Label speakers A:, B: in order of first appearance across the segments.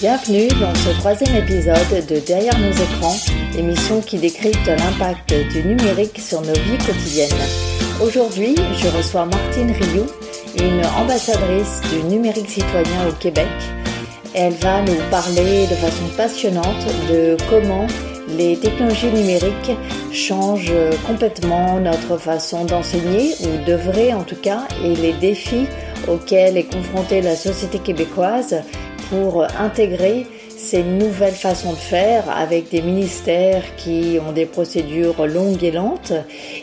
A: Bienvenue dans ce troisième épisode de Derrière nos écrans, émission qui décrypte l'impact du numérique sur nos vies quotidiennes. Aujourd'hui, je reçois Martine Rioux, une ambassadrice du numérique citoyen au Québec. Elle va nous parler de façon passionnante de comment les technologies numériques changent complètement notre façon d'enseigner, ou devraient en tout cas, et les défis auxquels est confrontée la société québécoise pour intégrer ces nouvelles façons de faire avec des ministères qui ont des procédures longues et lentes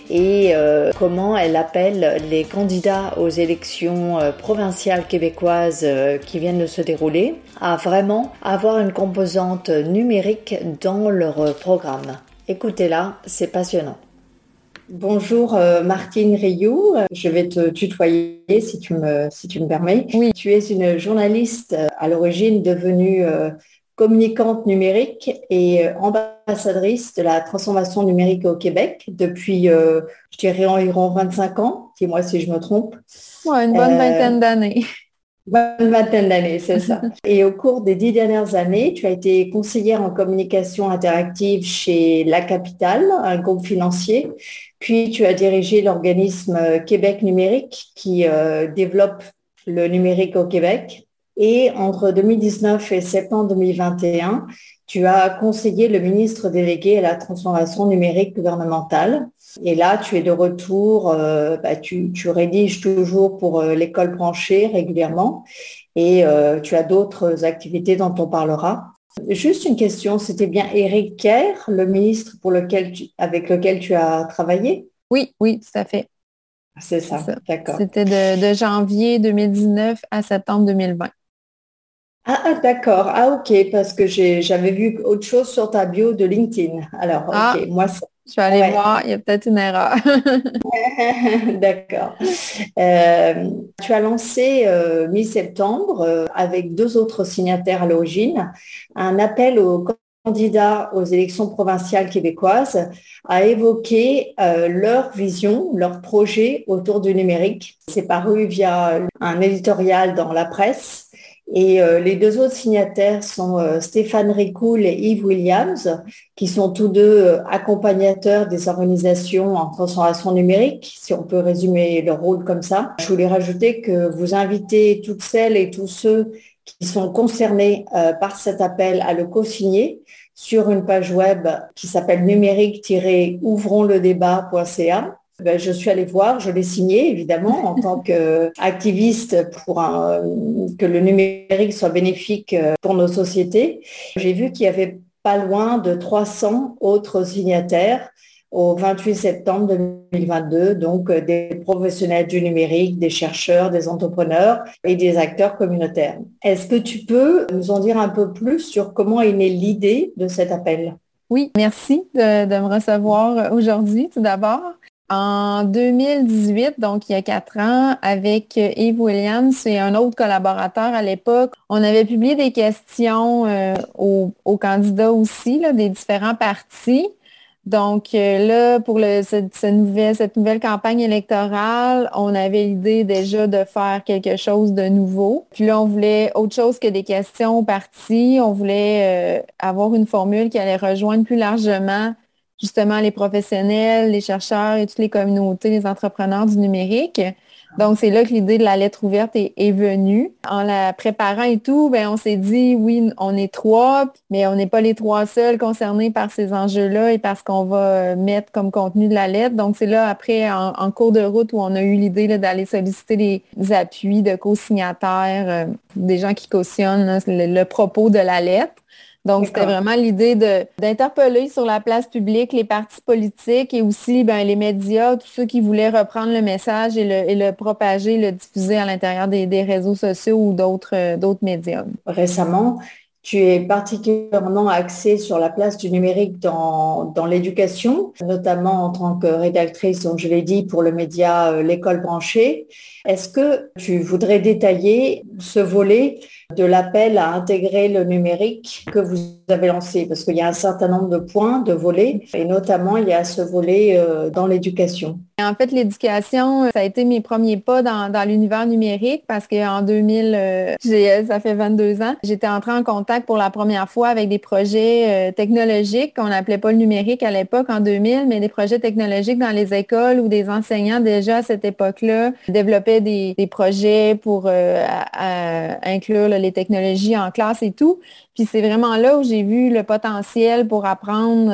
A: et euh, comment elle appelle les candidats aux élections euh, provinciales québécoises euh, qui viennent de se dérouler à vraiment avoir une composante numérique dans leur programme. Écoutez-la, c'est passionnant. Bonjour Martine Rioux, je vais te tutoyer si tu me, si tu me permets. Oui. Tu es une journaliste à l'origine devenue communicante numérique et euh, ambassadrice de la transformation numérique au Québec depuis, euh, je dirais, environ 25 ans. Dis-moi si je me trompe.
B: Ouais, une bonne euh, vingtaine d'années.
A: Bonne vingtaine d'années, c'est ça. Et au cours des dix dernières années, tu as été conseillère en communication interactive chez La Capitale, un groupe financier. Puis tu as dirigé l'organisme Québec numérique qui développe le numérique au Québec. Et entre 2019 et septembre 2021, tu as conseillé le ministre délégué à la transformation numérique gouvernementale. Et là, tu es de retour, euh, bah, tu, rédiges toujours pour euh, l'école branchée régulièrement et euh, tu as d'autres activités dont on parlera. Juste une question, c'était bien Éric Kerr, le ministre pour lequel avec lequel tu as travaillé?
B: Oui, oui, tout à fait.
A: C'est ça, d'accord.
B: C'était de, janvier 2019 à septembre 2020.
A: Ah, ah, d'accord. Ah, ok, parce que j'avais vu autre chose sur ta bio de LinkedIn. Alors, ok,
B: ah, moi, Je vais aller voir, il y a peut-être une erreur.
A: D'accord. Euh, tu as lancé euh, mi-septembre, euh, avec deux autres signataires à l'origine, un appel aux candidats aux élections provinciales québécoises à évoquer leur vision, leur projet autour du numérique. C'est paru via un éditorial dans la presse et euh, les deux autres signataires sont euh, Stéphane Ricoul et Yves Williams, qui sont tous deux euh, accompagnateurs des organisations en transformation numérique, si on peut résumer leur rôle comme ça. Je voulais rajouter que vous invitez toutes celles et tous ceux qui sont concernés par cet appel à le co-signer sur une page web qui s'appelle numérique-ouvronsledébat.ca ben, je suis allée voir, je l'ai signé évidemment en tant qu'activiste pour que le numérique soit bénéfique euh, pour nos sociétés. J'ai vu qu'il y avait pas loin de 300 autres signataires au 28 septembre 2022, donc euh, des professionnels du numérique, des chercheurs, des entrepreneurs et des acteurs communautaires. Est-ce que tu peux nous en dire un peu plus sur comment est née l'idée de cet appel?
B: Oui, merci de me recevoir aujourd'hui tout d'abord. En 2018, donc il y a quatre ans, avec Yves Williams et un autre collaborateur à l'époque, on avait publié des questions euh, aux, candidats aussi des différents partis. Donc euh, là, pour cette, nouvelle, campagne électorale, on avait l'idée déjà de faire quelque chose de nouveau. Puis là, on voulait autre chose que des questions aux partis. On voulait euh, avoir une formule qui allait rejoindre plus largement justement les professionnels, les chercheurs et toutes les communautés, les entrepreneurs du numérique. Donc, c'est là que l'idée de la lettre ouverte est, venue. En la préparant et tout, ben, on s'est dit, oui, on est trois, mais on n'est pas les trois seuls concernés par ces enjeux-là et par ce qu'on va mettre comme contenu de la lettre. Donc, c'est là, après, en, cours de route, où on a eu l'idée d'aller solliciter les appuis de co-signataires, euh, des gens qui cautionnent le propos de la lettre. Donc, c'était vraiment l'idée d'interpeller sur la place publique les partis politiques et aussi ben, les médias, tous ceux qui voulaient reprendre le message et le, et le propager, le diffuser à l'intérieur des, des, réseaux sociaux ou d'autres euh, médias.
A: Récemment, tu es particulièrement axée sur la place du numérique dans, dans l'éducation, notamment en tant que rédactrice, donc je l'ai dit, pour le média euh, L'école branchée. Est-ce que tu voudrais détailler ce volet de l'appel à intégrer le numérique que vous avez lancé Parce qu'il y a un certain nombre de points, de volets, et notamment il y a ce volet euh, dans l'éducation.
B: En fait, l'éducation, ça a été mes premiers pas dans, l'univers numérique parce qu'en 2000, euh, ça fait 22 ans, j'étais entrée en contact pour la première fois avec des projets euh, technologiques qu'on n'appelait pas le numérique à l'époque en 2000, mais des projets technologiques dans les écoles où des enseignants déjà à cette époque-là développaient des, projets pour euh, inclure les technologies en classe et tout. Puis c'est vraiment là où j'ai vu le potentiel pour apprendre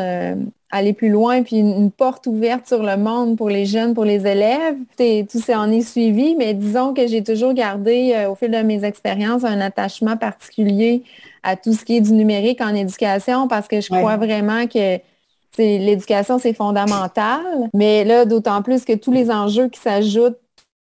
B: aller plus loin, puis une, porte ouverte sur le monde pour les jeunes, pour les élèves. tout ça en est suivi, mais disons que j'ai toujours gardé euh, au fil de mes expériences un attachement particulier à tout ce qui est du numérique en éducation parce que je crois vraiment que l'éducation, c'est fondamental. Mais là, d'autant plus que tous les enjeux qui s'ajoutent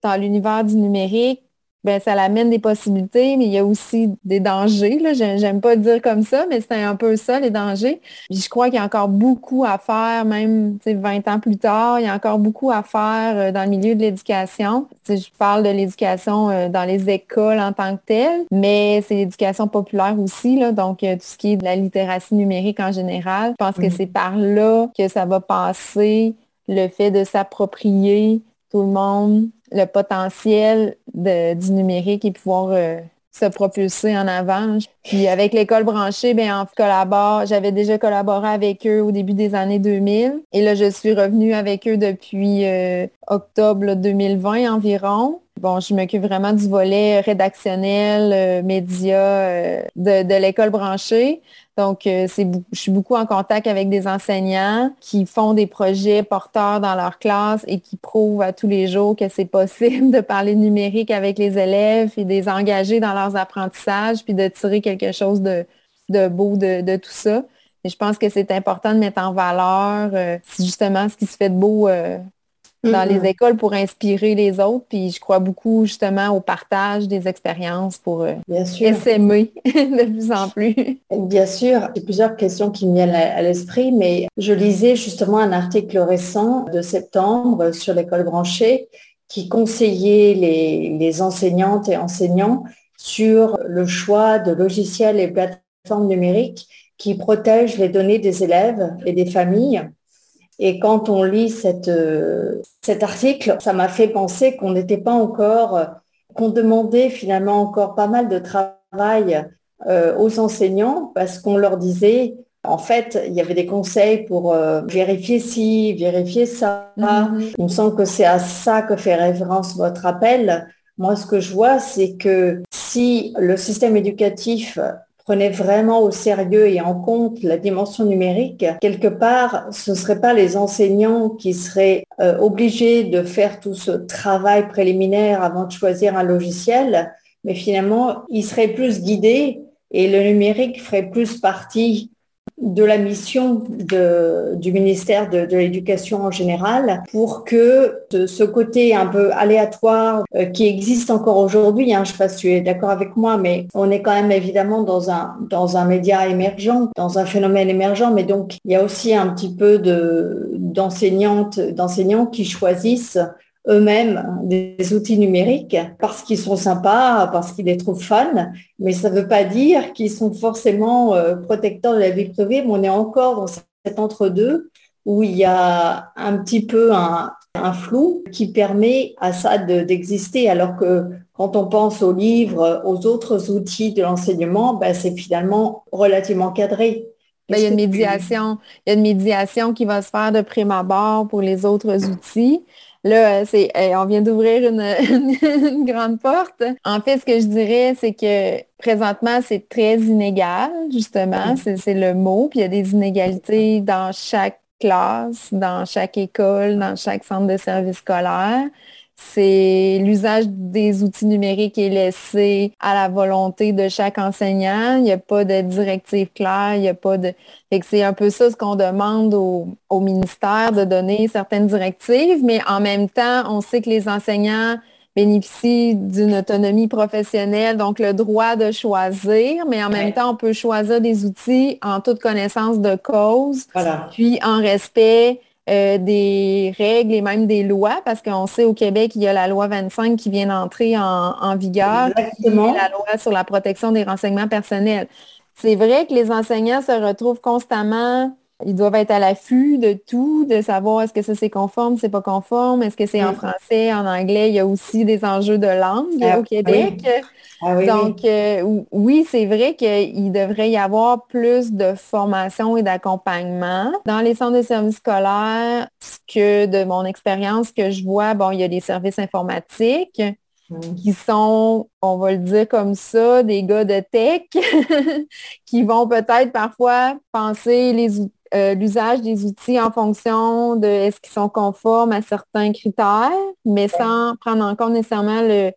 B: dans l'univers du numérique, ben, ça l'amène des possibilités, mais il y a aussi des dangers. Là. J'aime pas dire comme ça, mais c'est un peu ça, les dangers. je crois qu'il y a encore beaucoup à faire, même 20 ans plus tard, il y a encore beaucoup à faire euh, dans le milieu de l'éducation. Je parle de l'éducation euh, dans les écoles en tant que telle, mais c'est l'éducation populaire aussi, là, donc euh, tout ce qui est de la littératie numérique en général. Je pense que mm. c'est par là que ça va passer le fait de s'approprier tout le monde le potentiel du numérique et pouvoir euh, se propulser en avant. Puis avec l'école branchée, bien, on collabore. J'avais déjà collaboré avec eux au début des années 2000. Et là, je suis revenue avec eux depuis euh, octobre 2020 environ. Bon, je m'occupe vraiment du volet rédactionnel, euh, média de, de l'école branchée. Donc, euh, je suis beaucoup en contact avec des enseignants qui font des projets porteurs dans leur classe et qui prouvent à tous les jours que c'est possible de parler numérique avec les élèves et de les engager dans leurs apprentissages, puis de tirer quelque chose de, beau de, tout ça. Et je pense que c'est important de mettre en valeur euh, justement ce qui se fait de beau euh, dans les écoles pour inspirer les autres. Puis je crois beaucoup justement au partage des expériences pour euh, s'aimer de plus en plus.
A: Bien sûr, j'ai plusieurs questions qui me viennent à, l'esprit, mais je lisais justement un article récent de septembre sur l'école branchée qui conseillait les, les enseignantes et enseignants sur le choix de logiciels et plateformes numériques qui protègent les données des élèves et des familles et quand on lit cette, euh, cet article, ça m'a fait penser qu'on n'était pas encore, euh, qu'on demandait finalement encore pas mal de travail euh, aux enseignants parce qu'on leur disait, en fait, il y avait des conseils pour vérifier ci, vérifier ça. Mm-hmm. Il me semble que c'est à ça que fait référence votre appel. Moi, ce que je vois, c'est que si le système éducatif prenait vraiment au sérieux et en compte la dimension numérique, quelque part, ce ne seraient pas les enseignants qui seraient euh, obligés de faire tout ce travail préliminaire avant de choisir un logiciel, mais finalement, ils seraient plus guidés et le numérique ferait plus partie de la mission du ministère de, l'Éducation en général pour que ce, côté un peu aléatoire euh, qui existe encore aujourd'hui, hein, je ne sais pas si tu es d'accord avec moi, mais on est quand même évidemment dans un, dans un média émergent, dans un phénomène émergent, mais donc il y a aussi un petit peu d'enseignantes, d'enseignants qui choisissent eux-mêmes des outils numériques parce qu'ils sont sympas, parce qu'ils les trouvent fun, mais ça ne veut pas dire qu'ils sont forcément euh, protecteurs de la vie privée, mais on est encore dans cet entre-deux où il y a un petit peu un, flou qui permet à ça d'exister, alors que quand on pense aux livres, aux autres outils de l'enseignement, ben, c'est finalement relativement cadré.
B: Ben, il y a une médiation, il y a une médiation qui va se faire de prime abord pour les autres outils. Là, c'est, on vient d'ouvrir une, grande porte. En fait, ce que je dirais, c'est que présentement, c'est très inégal, justement, c'est le mot. Puis il y a des inégalités dans chaque classe, dans chaque école, dans chaque centre de service scolaire c'est l'usage des outils numériques est laissé à la volonté de chaque enseignant. Il n'y a pas de directive claire, il n'y a pas de. c'est un peu ça ce qu'on demande au, au, ministère de donner certaines directives, mais en même temps, on sait que les enseignants bénéficient d'une autonomie professionnelle, donc le droit de choisir, mais en même temps, on peut choisir des outils en toute connaissance de cause, puis en respect euh, des règles et même des lois, parce qu'on sait au Québec, il y a la loi 25 qui vient d'entrer en, vigueur,
A: Exactement.
B: la loi sur la protection des renseignements personnels. C'est vrai que les enseignants se retrouvent constamment ils doivent être à l'affût de tout, de savoir est-ce que ça c'est conforme, c'est pas conforme, est-ce que c'est en français, en anglais. Il y a aussi des enjeux de langue ah, au Québec. Ah Donc, euh, oui, c'est vrai qu'il devrait y avoir plus de formation et d'accompagnement. Dans les centres de services scolaires, ce que de mon expérience que je vois, bon, il y a des services informatiques mm. qui sont, on va le dire comme ça, des gars de tech qui vont peut-être parfois penser les euh, l'usage des outils en fonction de est-ce qu'ils sont conformes à certains critères, mais sans prendre en compte nécessairement le,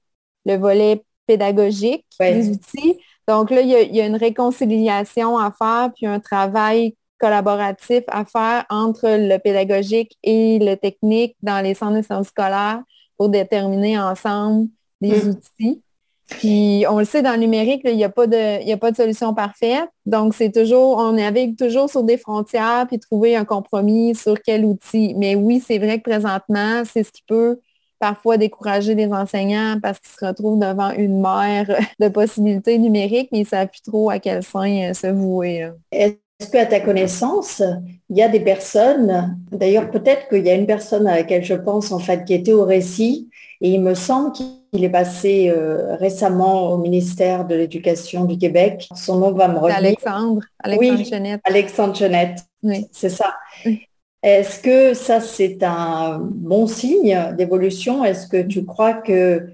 B: le volet pédagogique des outils. Donc là, il y, a, une réconciliation à faire, puis un travail collaboratif à faire entre le pédagogique et le technique dans les centres de services scolaires pour déterminer ensemble les mm. outils. Puis on le sait dans le numérique, il n'y a, pas de, a pas de solution parfaite. Donc c'est toujours, on navigue toujours sur des frontières puis trouver un compromis sur quel outil. Mais oui, c'est vrai que présentement, c'est ce qui peut parfois décourager les enseignants parce qu'ils se retrouvent devant une mer de possibilités numériques, mais ils ne savent plus trop à quel sein euh, se vouer.
A: Est-ce qu'à ta connaissance, il y a des personnes, d'ailleurs peut-être qu'il y a une personne à laquelle je pense en fait qui était au récit, et il me semble qu'il est passé euh, récemment au ministère de l'Éducation du Québec. Son nom va me revenir.
B: Alexandre, Alexandre oui,
A: Alexandre Chenette. Oui. C'est ça. Est-ce que ça, c'est un bon signe d'évolution? Est-ce que tu crois que...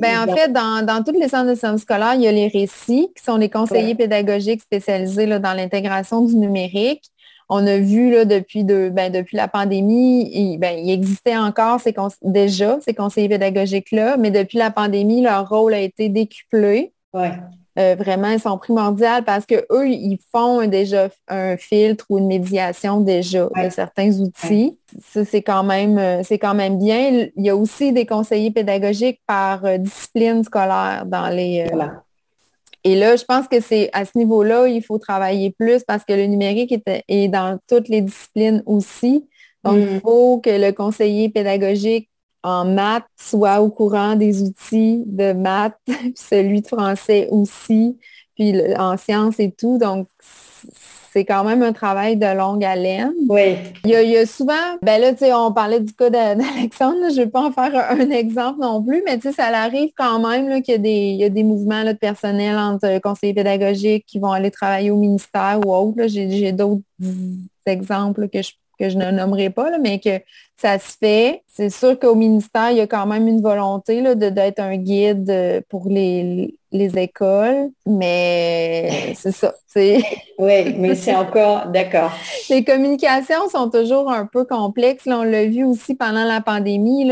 B: Ben, en fait, dans, tous les centres de services scolaires, il y a les récits, qui sont les conseillers pédagogiques spécialisés dans l'intégration du numérique. On a vu là, depuis, ben, depuis la pandémie, il, ben, il existait encore déjà ces conseillers pédagogiques-là, mais depuis la pandémie, leur rôle a été décuplé. Ouais. Euh, vraiment, ils sont primordiales parce qu'eux, ils font déjà un filtre ou une médiation déjà de certains outils. Ça, c'est quand même euh, c'est quand même bien. Il y a aussi des conseillers pédagogiques par euh, discipline scolaire dans les. Et là, je pense que c'est à ce niveau-là, il faut travailler plus parce que le numérique est, est dans toutes les disciplines aussi. Donc, il mm. faut que le conseiller pédagogique en maths soit au courant des outils de maths, puis celui de français aussi, puis en sciences et tout. Donc, c'est quand même un travail de longue haleine.
A: Oui.
B: Il y a, souvent, ben là, tu sais, on parlait du cas d'Alexandre, je ne vais pas en faire un, exemple non plus, mais tu sais, ça arrive quand même qu'il y, a des mouvements de personnel entre conseillers pédagogiques qui vont aller travailler au ministère ou autre. J'ai d'autres exemples que je que je ne nommerai pas, mais que ça se fait. C'est sûr qu'au ministère, il y a quand même une volonté d'être un guide euh, pour les, écoles, mais c'est ça.
A: Oui, mais c'est encore d'accord.
B: Les communications sont toujours un peu complexes. on l'a vu aussi pendant la pandémie.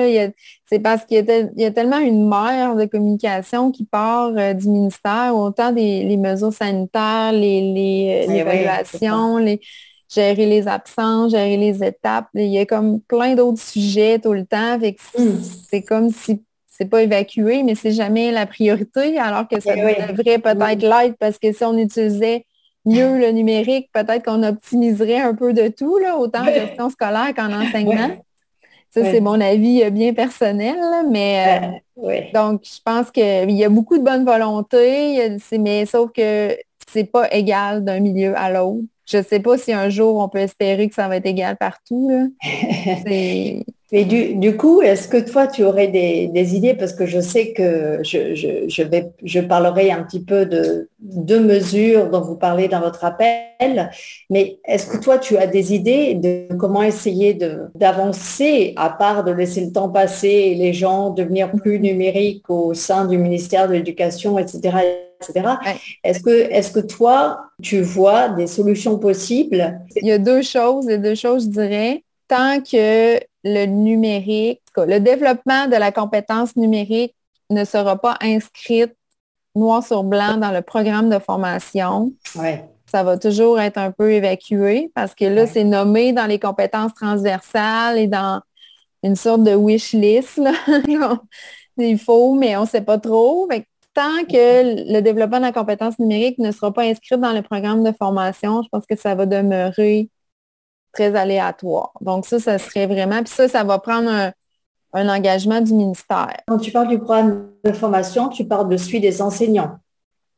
B: C'est parce qu'il y, a tellement une mer de communication qui part euh, du ministère, autant des les mesures sanitaires, les, euh, évaluations, les gérer les absences, gérer les étapes. Il y a comme plein d'autres sujets tout le temps. Hmm. C'est comme si c'est pas évacué, mais c'est jamais la priorité, alors que ça eh devrait peut-être l'être parce que si on utilisait mieux le numérique, peut-être qu'on optimiserait un peu de tout, là, autant en gestion scolaire qu'en enseignement. Ça, c'est mon avis euh, bien personnel, mais euh, donc je pense qu'il y a beaucoup de bonne volonté, mais sauf que c'est pas égal d'un milieu à l'autre je ne sais pas si un jour on peut espérer que ça va être égal partout.
A: Et du, du coup, est-ce que toi, tu aurais des, idées? Parce que je sais que je, je, vais, je parlerai un petit peu de deux mesures dont vous parlez dans votre appel, mais est-ce que toi, tu as des idées de comment essayer d'avancer, à part de laisser le temps passer et les gens devenir plus numériques au sein du ministère de l'Éducation, etc., etc. Est-ce que, est que toi, tu vois des solutions possibles?
B: Il y a deux choses, les deux choses, je dirais. Tant que le numérique, le développement de la compétence numérique ne sera pas inscrite noir sur blanc dans le programme de formation, ça va toujours être un peu évacué parce que là, c'est nommé dans les compétences transversales et dans une sorte de wish list. Il faut, mais on ne sait pas trop tant que le développement de la compétence numérique ne sera pas inscrit dans le programme de formation, je pense que ça va demeurer très aléatoire. Donc ça, ça serait vraiment, puis ça, ça va prendre un, engagement du ministère.
A: Quand tu parles du programme de formation, tu parles de suite des enseignants.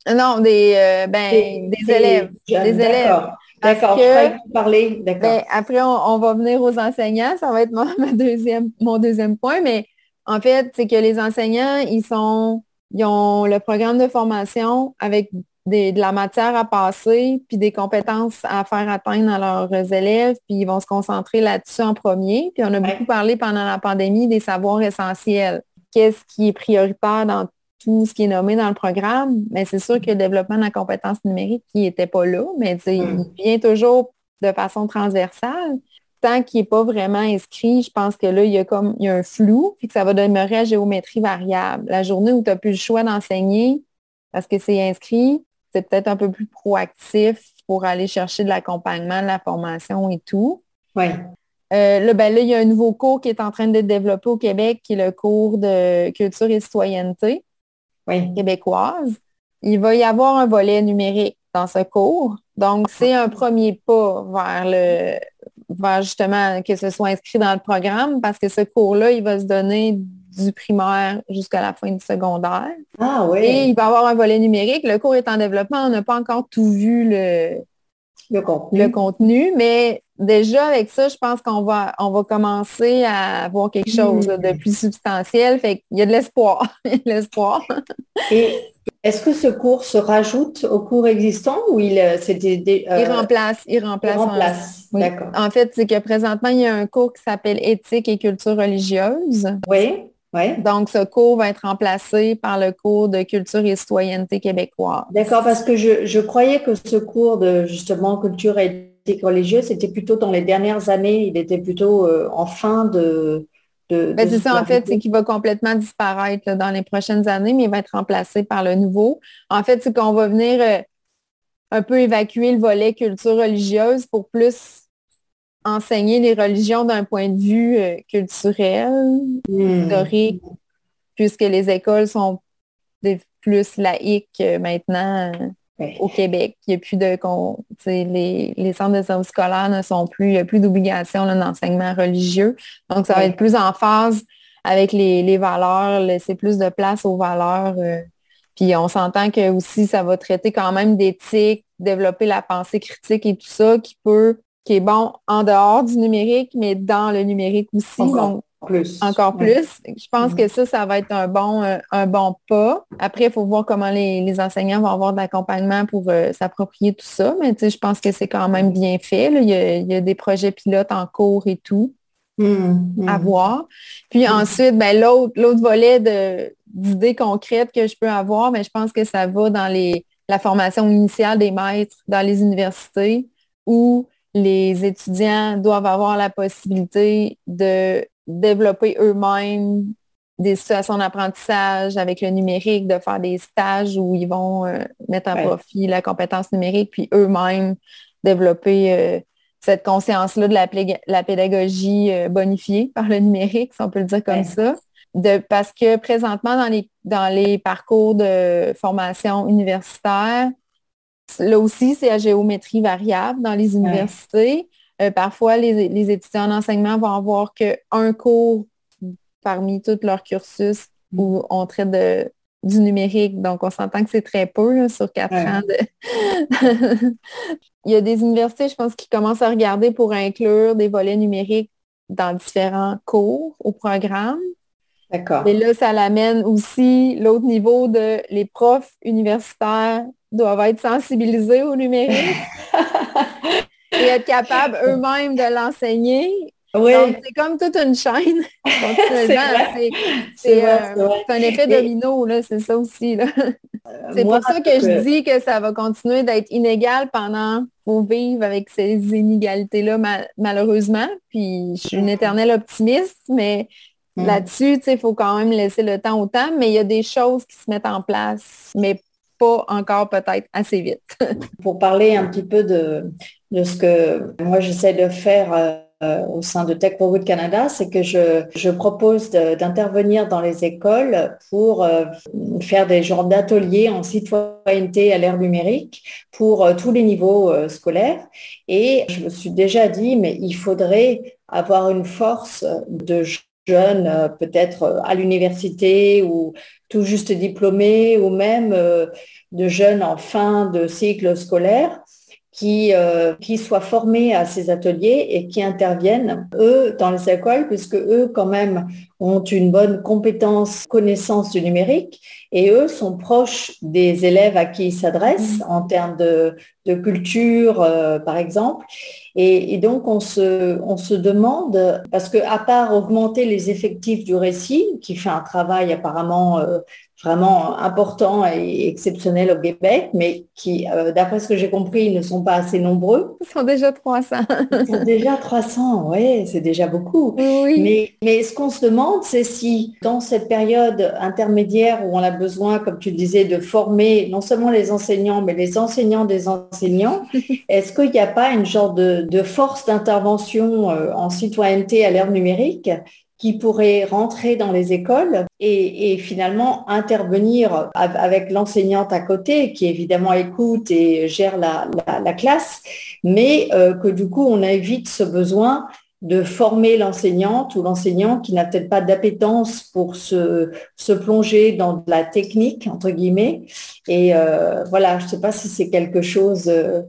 B: Non, des, euh, ben, des, élèves. des élèves.
A: D'accord, je parler.
B: Ben, après, on, va venir aux enseignants. Ça va être mon, deuxième, mon deuxième point. Mais en fait, c'est que les enseignants, ils sont, ils ont le programme de formation avec de la matière à passer, puis des compétences à faire atteindre à leurs élèves, puis ils vont se concentrer là-dessus en premier. Puis on a beaucoup parlé pendant la pandémie des savoirs essentiels. Qu'est-ce qui est prioritaire dans tout ce qui est nommé dans le programme? Mais c'est sûr que le développement de la compétence numérique qui n'était pas là, mais il mm. vient toujours de façon transversale. Tant qu'il n'est pas vraiment inscrit, je pense que là, il y a comme il y a un flou, puis que ça va demeurer à géométrie variable. La journée où tu n'as plus le choix d'enseigner parce que c'est inscrit, c'est peut-être un peu plus proactif pour aller chercher de l'accompagnement, de la formation et tout.
A: Oui.
B: Euh, là, ben là, il y a un nouveau cours qui est en train d'être développé au Québec, qui est le cours de culture et citoyenneté québécoise. Il va y avoir un volet numérique dans ce cours. Donc, c'est un premier pas vers le vers justement que ce soit inscrit dans le programme parce que ce cours-là, il va se donner du primaire jusqu'à la fin du secondaire.
A: Ah oui.
B: Et il va avoir un volet numérique. Le cours est en développement. On n'a pas encore tout vu le,
A: le
B: contenu. mais déjà avec ça, je pense qu'on va, on va commencer à avoir quelque chose de plus substantiel. Fait qu'il y a de l'espoir. l'espoir.
A: Et est-ce que ce cours se rajoute au cours existant ou il euh, c'était
B: euh, il remplace, il remplace.
A: Il remplace. D'accord.
B: En fait, c'est que présentement, il y a un cours qui s'appelle éthique et culture religieuse.
A: Oui.
B: Donc, ce cours va être remplacé par le cours de culture et citoyenneté québécoise.
A: D'accord, parce que je, croyais que ce cours de justement culture et éthique religieuse, c'était plutôt dans les dernières années, il était plutôt euh, en fin de...
B: de, ben, c'est ça, en fait, c'est qu'il va complètement disparaître dans les prochaines années, mais il va être remplacé par le nouveau. En fait, c'est qu'on va venir euh, un peu évacuer le volet culture religieuse pour plus enseigner les religions d'un point de vue euh, culturel, hmm. historique, puisque les écoles sont plus laïques euh, maintenant euh, au Québec. Il n'y a plus de les, les centres de services scolaires ne sont plus, il n'y a plus d'obligation d'enseignement religieux. Donc, ça va être plus en phase avec les, valeurs, laisser plus de place aux valeurs. puis on s'entend que aussi ça va traiter quand même d'éthique, développer la pensée critique et tout ça qui peut qui est bon en dehors du numérique, mais dans le numérique aussi.
A: Encore plus.
B: Encore plus. Je pense que ça, ça va être un bon, euh, un bon pas. Après, il faut voir comment les, enseignants vont avoir de l'accompagnement pour euh, s'approprier tout ça. Mais je pense que c'est quand même bien fait. Il, y a, des projets pilotes en cours et tout.
A: Mmh,
B: à mmh. voir. Puis ensuite, ben, l'autre volet d'idées concrètes que je peux avoir, mais ben, je pense que ça va dans les, la formation initiale des maîtres dans les universités où les étudiants doivent avoir la possibilité de développer eux-mêmes des situations d'apprentissage avec le numérique, de faire des stages où ils vont euh, mettre à profit la compétence numérique, puis eux-mêmes développer euh, cette conscience-là de la, pédagogie euh, bonifiée par le numérique, si on peut le dire comme ça. De, parce que présentement, dans les, dans les parcours de formation universitaire, Là aussi, c'est à géométrie variable dans les universités. Euh, parfois, les, étudiants en enseignement vont avoir qu'un cours parmi tout leur cursus où on traite de, du numérique. Donc, on s'entend que c'est très peu sur quatre ans. Il y a des universités, je pense, qui commencent à regarder pour inclure des volets numériques dans différents cours au programme.
A: D'accord.
B: Et là, ça l'amène aussi l'autre niveau de les profs universitaires doivent être sensibilisés au numérique et être capables eux-mêmes de l'enseigner.
A: Oui.
B: Donc, c'est comme toute une chaîne. c'est euh, un effet domino, c'est ça aussi. Euh, c'est pour ça que, je dis que ça va continuer d'être inégal pendant faut vivre avec ces inégalités-là, malheureusement. Puis je suis une éternelle optimiste, mais mm. là-dessus, il faut quand même laisser le temps au temps, mais il y a des choses qui se mettent en place, mais pas encore peut-être assez vite.
A: Pour parler un petit peu de, de ce que moi j'essaie de faire euh, au sein de Tech for Good Canada, c'est que je, je propose d'intervenir dans les écoles pour euh, faire des genres d'ateliers en citoyenneté à l'ère numérique pour euh, tous les niveaux scolaires. Et je me suis déjà dit, mais il faudrait avoir une force de jeunes, peut-être à l'université ou tout juste diplômés ou même euh, de jeunes en fin de cycle scolaire qui, euh, qui soient formés à ces ateliers et qui interviennent, eux, dans les écoles, puisque eux, quand même, ont une bonne compétence, connaissance du numérique, et eux sont proches des élèves à qui ils s'adressent mmh. en termes de, de culture, euh, par exemple. Et, donc, on se, demande, parce que à part augmenter les effectifs du récit, qui fait un travail apparemment euh, vraiment important et exceptionnel au Québec, mais qui, euh, d'après ce que j'ai compris, ne sont pas assez nombreux.
B: Ils sont déjà 300.
A: Ils sont déjà 300, oui, c'est déjà beaucoup.
B: Oui.
A: Mais, mais ce qu'on se demande, c'est si dans cette période intermédiaire où on a besoin, comme tu le disais, de former non seulement les enseignants, mais les enseignants des enseignants, est-ce qu'il n'y a pas une genre de, de force d'intervention euh, en citoyenneté à l'ère numérique qui pourrait rentrer dans les écoles et, finalement intervenir avec l'enseignante à côté qui évidemment écoute et gère la, la, la classe, mais euh, que du coup on évite ce besoin de former l'enseignante ou l'enseignant qui n'a peut-être pas d'appétence pour se, se, plonger dans de la technique, entre guillemets. Et euh, voilà, je ne sais pas si c'est quelque chose euh,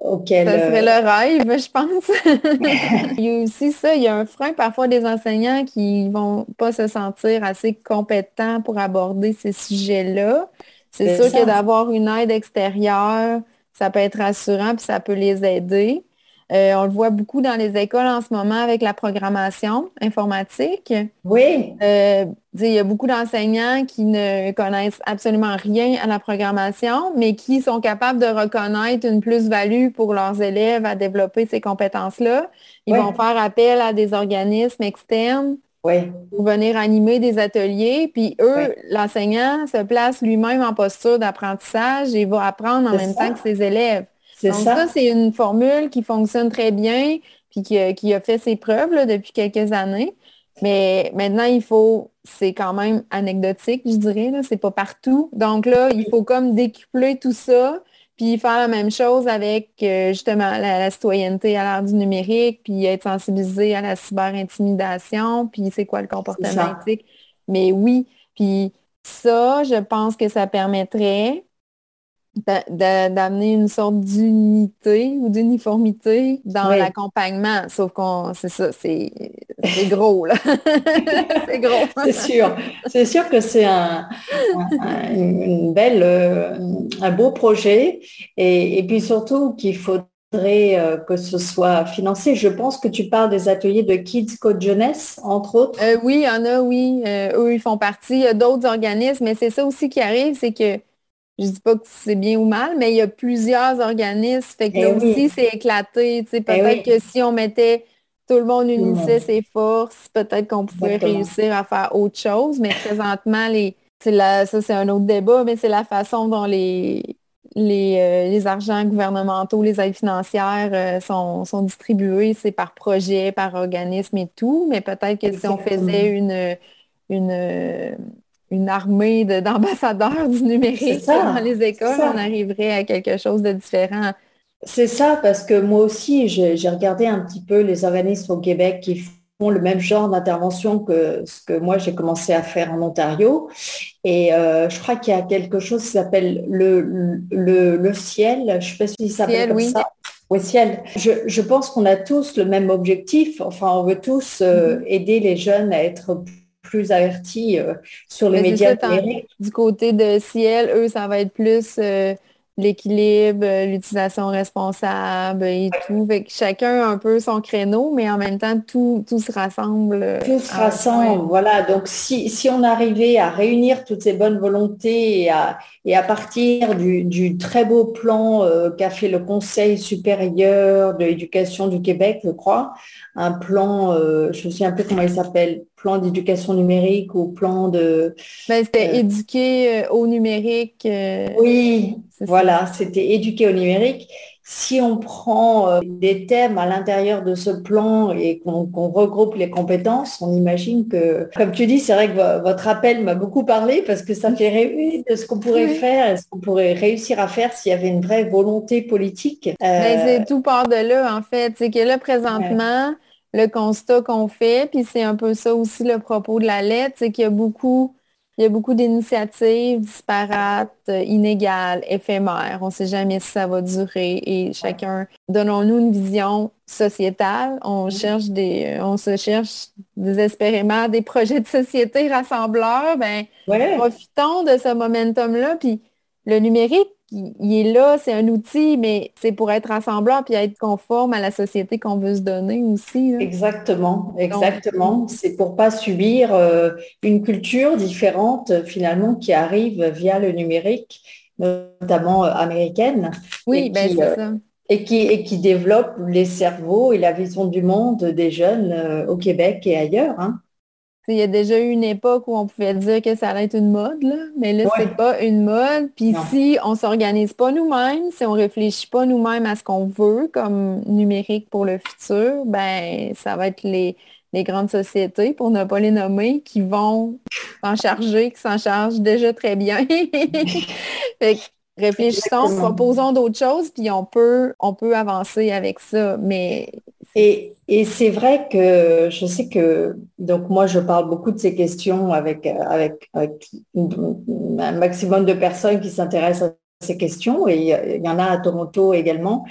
A: auquel...
B: Ça serait le rêve, je pense. il y a aussi ça, il y a un frein parfois des enseignants qui vont pas se sentir assez compétents pour aborder ces sujets-là. C'est sûr ça. que d'avoir une aide extérieure, ça peut être rassurant puis ça peut les aider. Euh, on le voit beaucoup dans les écoles en ce moment avec la programmation informatique.
A: Oui.
B: Euh, il y a beaucoup d'enseignants qui ne connaissent absolument rien à la programmation, mais qui sont capables de reconnaître une plus-value pour leurs élèves à développer ces compétences-là. Ils oui. vont faire appel à des organismes externes
A: oui.
B: pour venir animer des ateliers. Puis eux, oui. l'enseignant se place lui-même en posture d'apprentissage et va apprendre en même ça. temps que ses élèves. Donc ça, ça c'est une formule qui fonctionne très bien, puis qui, qui a fait ses preuves là, depuis quelques années. Mais maintenant, il faut, c'est quand même anecdotique, je dirais, là, c'est pas partout. Donc là, il faut comme décupler tout ça, puis faire la même chose avec euh, justement la, la, citoyenneté à l'ère du numérique, puis être sensibilisé à la cyberintimidation, puis c'est quoi le comportement éthique. Mais oui, puis ça, je pense que ça permettrait d'amener une sorte d'unité ou d'uniformité dans oui. l'accompagnement. Sauf qu'on, c'est ça, c'est gros, là. c'est gros.
A: c'est sûr. C'est sûr que c'est un, un, une belle, euh, un beau projet. Et, et puis surtout qu'il faudrait euh, que ce soit financé. Je pense que tu parles des ateliers de Kids Code Jeunesse, entre autres.
B: Euh, oui, il y en a, oui. Euh, eux, ils font partie. Il y a d'autres organismes, mais c'est ça aussi qui arrive, c'est que je dis pas que c'est bien ou mal, mais il y a plusieurs organismes. Fait que eh là oui. aussi, c'est éclaté. Eh peut-être oui. que si on mettait tout le monde unissait ses forces, peut-être qu'on pouvait Exactement. réussir à faire autre chose. Mais présentement, les, la, ça c'est un autre débat, mais c'est la façon dont les, les, euh, les, argents gouvernementaux, les aides financières euh, sont, sont, distribués, c'est par projet, par organisme et tout. Mais peut-être que Exactement. si on faisait une, une une armée d'ambassadeurs du numérique dans les écoles, on arriverait à quelque chose de différent.
A: C'est ça, parce que moi aussi, j'ai regardé un petit peu les organismes au Québec qui font le même genre d'intervention que ce que moi j'ai commencé à faire en Ontario. Et euh, je crois qu'il y a quelque chose qui s'appelle le, le, le, ciel. Je ne sais pas si ça s'appelle comme oui. ça. Oui, ciel. Je, je pense qu'on a tous le même objectif. Enfin, on veut tous euh, mm -hmm. aider les jeunes à être plus avertis euh, sur les Mais médias numériques.
B: Du côté de Ciel, eux, ça va être plus euh, l'équilibre, euh, l'utilisation responsable et tout. Fait que chacun a un peu son créneau, mais en même temps, tout, tout se rassemble.
A: Tout se rassemble, voilà. Donc, si, si on arrivait à réunir toutes ces bonnes volontés et à, et à partir du, du très beau plan euh, qu'a fait le Conseil supérieur de l'éducation du Québec, je crois, un plan, euh, je me souviens un peu comment il s'appelle, plan d'éducation numérique ou plan de...
B: Ben, c'était euh, éduquer au numérique.
A: oui, voilà, c'était éduquer au numérique. Si on prend euh, des thèmes à l'intérieur de ce plan et qu'on qu regroupe les compétences, on imagine que, comme tu dis, c'est vrai que votre appel m'a beaucoup parlé parce que ça me fait rêver de ce qu'on pourrait oui. faire et ce qu'on pourrait réussir à faire s'il y avait une vraie volonté politique.
B: Euh... C'est tout part de là, en fait. C'est que là, présentement, ouais. Le constat qu'on fait, puis c'est un peu ça aussi le propos de la lettre, c'est qu'il y a beaucoup il y a beaucoup d'initiatives disparates, euh, inégales, éphémères. On ne sait jamais si ça va durer et chacun, donnons-nous une vision sociétale. On mm-hmm. cherche des, on se cherche désespérément des projets de société rassembleurs. Ben, profitons de ce momentum-là. Puis le numérique, il est là, c'est un outil, mais c'est pour être rassembleur puis être conforme à la société qu'on veut se donner aussi.
A: Exactement, exactement. C'est pour pas subir euh, une culture différente finalement qui arrive via le numérique, notamment euh, américaine.
B: Oui, ben c'est
A: euh,
B: ça.
A: Et qui, et qui développe les cerveaux et la vision du monde des jeunes au Québec et ailleurs. Hein.
B: Il y a déjà eu une époque où on pouvait dire que ça allait être une mode, mais là, c'est pas une mode. Puis si on s'organise pas nous-mêmes, si on réfléchit pas nous-mêmes à ce qu'on veut comme numérique pour le futur, ben ça va être les, grandes sociétés, pour ne pas les nommer, qui vont s'en charger, qui s'en chargent déjà très bien. réfléchissons, proposons d'autres choses, puis on peut, on peut avancer avec ça. Mais
A: et, c'est vrai que je sais que, donc moi je parle beaucoup de ces questions avec, avec, un maximum de personnes qui s'intéressent à ces questions et il y en a à Toronto également.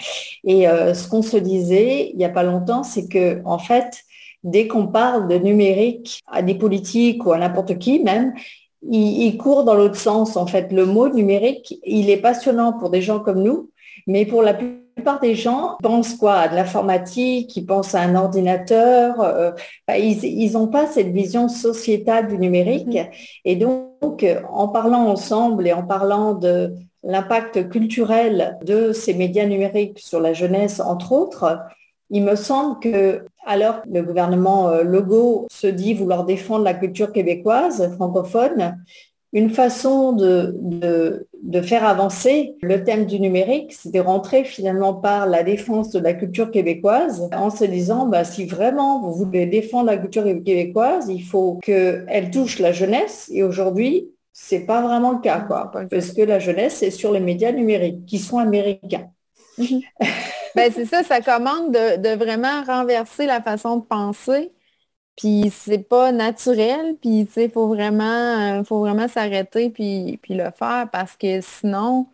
A: Et euh, ce qu'on se disait il n'y a pas longtemps, c'est que en fait, dès qu'on parle de numérique à des politiques ou à n'importe qui même, il, il court dans l'autre sens. En fait, le mot numérique, il est passionnant pour des gens comme nous, mais pour la plupart plupart des gens pensent quoi? À de l'informatique, ils pensent à un ordinateur. Euh, ils n'ont pas cette vision sociétale du numérique. Mm-hmm. Et donc, en parlant ensemble et en parlant de l'impact culturel de ces médias numériques sur la jeunesse, entre autres, il me semble que, alors le gouvernement euh, Logo se dit vouloir défendre la culture québécoise francophone, une façon de, de, faire avancer le thème du numérique, c'est de rentrer finalement par la défense de la culture québécoise en se disant, bah, si vraiment vous voulez défendre la culture québécoise, il faut qu'elle touche la jeunesse. Et aujourd'hui, c'est pas vraiment le cas, quoi, parce que la jeunesse est sur les médias numériques qui sont américains.
B: Mhm. ben, c'est ça, ça commande de, de, vraiment renverser la façon de penser puis c'est pas naturel, puis tu sais, il faut vraiment, euh, faut vraiment s'arrêter puis, puis le faire parce que sinon,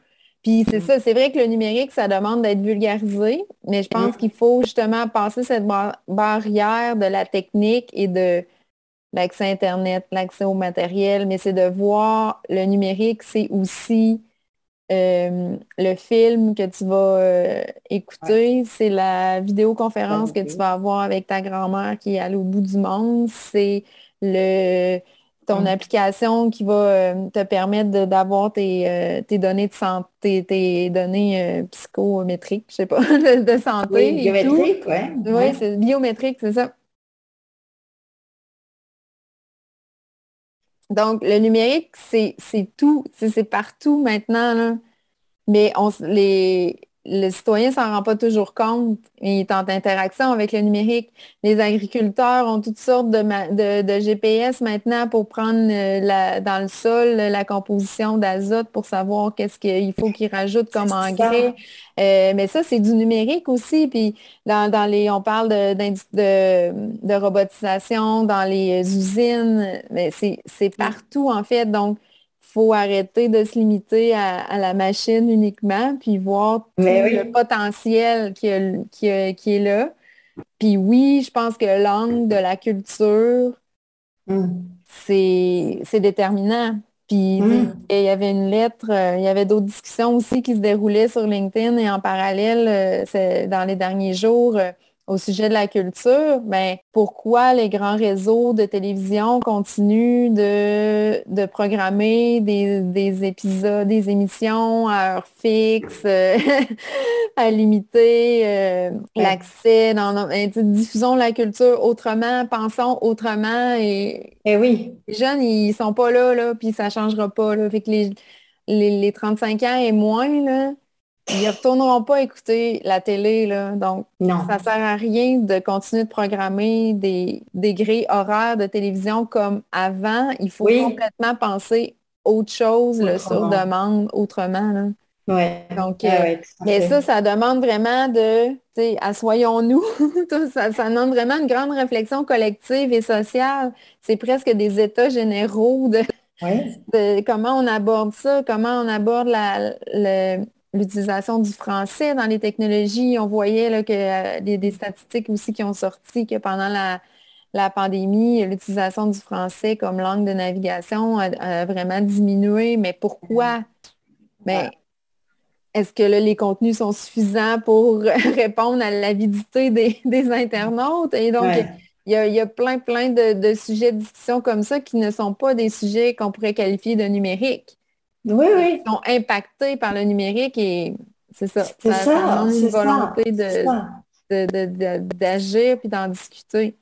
B: puis c'est mm. ça, c'est vrai que le numérique, ça demande d'être vulgarisé, mais je pense mm. qu'il faut justement passer cette barrière de la technique et de l'accès Internet, l'accès au matériel, mais c'est de voir le numérique, c'est aussi euh, le film que tu vas euh, écouter, c'est la vidéoconférence que tu vas avoir avec ta grand-mère qui est à l'autre bout du monde. C'est le ton mm. application qui va euh, te permettre d'avoir tes, données de santé, tes données psychométriques, je sais pas, de, santé.
A: Oui, biométrique,
B: oui. Oui, c'est biométrique, c'est ça. Donc, le numérique, c'est tout, c'est partout maintenant. Mais on, les, le citoyen s'en rend pas toujours compte. Il est en interaction avec le numérique. Les agriculteurs ont toutes sortes de, de, GPS maintenant pour prendre euh, la, dans le sol la composition d'azote pour savoir qu'est-ce qu'il faut qu'ils rajoutent comme engrais. Euh, mais ça, c'est du numérique aussi. Puis dans, dans les, on parle de, de, de robotisation dans les usines. Mais c'est partout en fait. Donc, faut arrêter de se limiter à, la machine uniquement, puis voir tout le potentiel qui, qui, est là. Puis oui, je pense que l'angle de la culture, mm. c'est déterminant. Puis mm. il y avait une lettre, euh, il y avait d'autres discussions aussi qui se déroulaient sur LinkedIn et en parallèle, euh, dans les derniers jours, euh, au sujet de la culture, ben, pourquoi les grands réseaux de télévision continuent de, de programmer des, des, épisodes, des émissions à heure fixe, euh, à limiter euh, l'accès, dans, ben, diffusons la culture autrement, pensons autrement et,
A: eh oui.
B: les jeunes, ils sont pas là, là, puis ça changera pas. Là. Fait que les, les, les 35 ans et moins, là, ils ne retourneront pas écouter la télé, là. Donc, ça ne sert à rien de continuer de programmer des, des grilles horaires de télévision comme avant. Il faut complètement penser autre chose, le sur demande, autrement.
A: Ouais.
B: Donc, euh, mais ça, ça demande vraiment de, tu sais, assoyons-nous. ça, ça demande vraiment une grande réflexion collective et sociale. C'est presque des états généraux de, comment on aborde ça, comment on aborde l'utilisation du français dans les technologies. On voyait là, que euh, des, statistiques aussi qui ont sorti que pendant la, pandémie, l'utilisation du français comme langue de navigation a, vraiment diminué. Mais pourquoi? Mais est-ce que les contenus sont suffisants pour répondre à l'avidité des, des internautes? Et donc, il y, a, plein, plein de, sujets de discussion comme ça qui ne sont pas des sujets qu'on pourrait qualifier de numériques.
A: Oui, oui.
B: Ils sont impactés par le numérique et c'est ça. C'est ça. ça une volonté d'agir puis d'en discuter.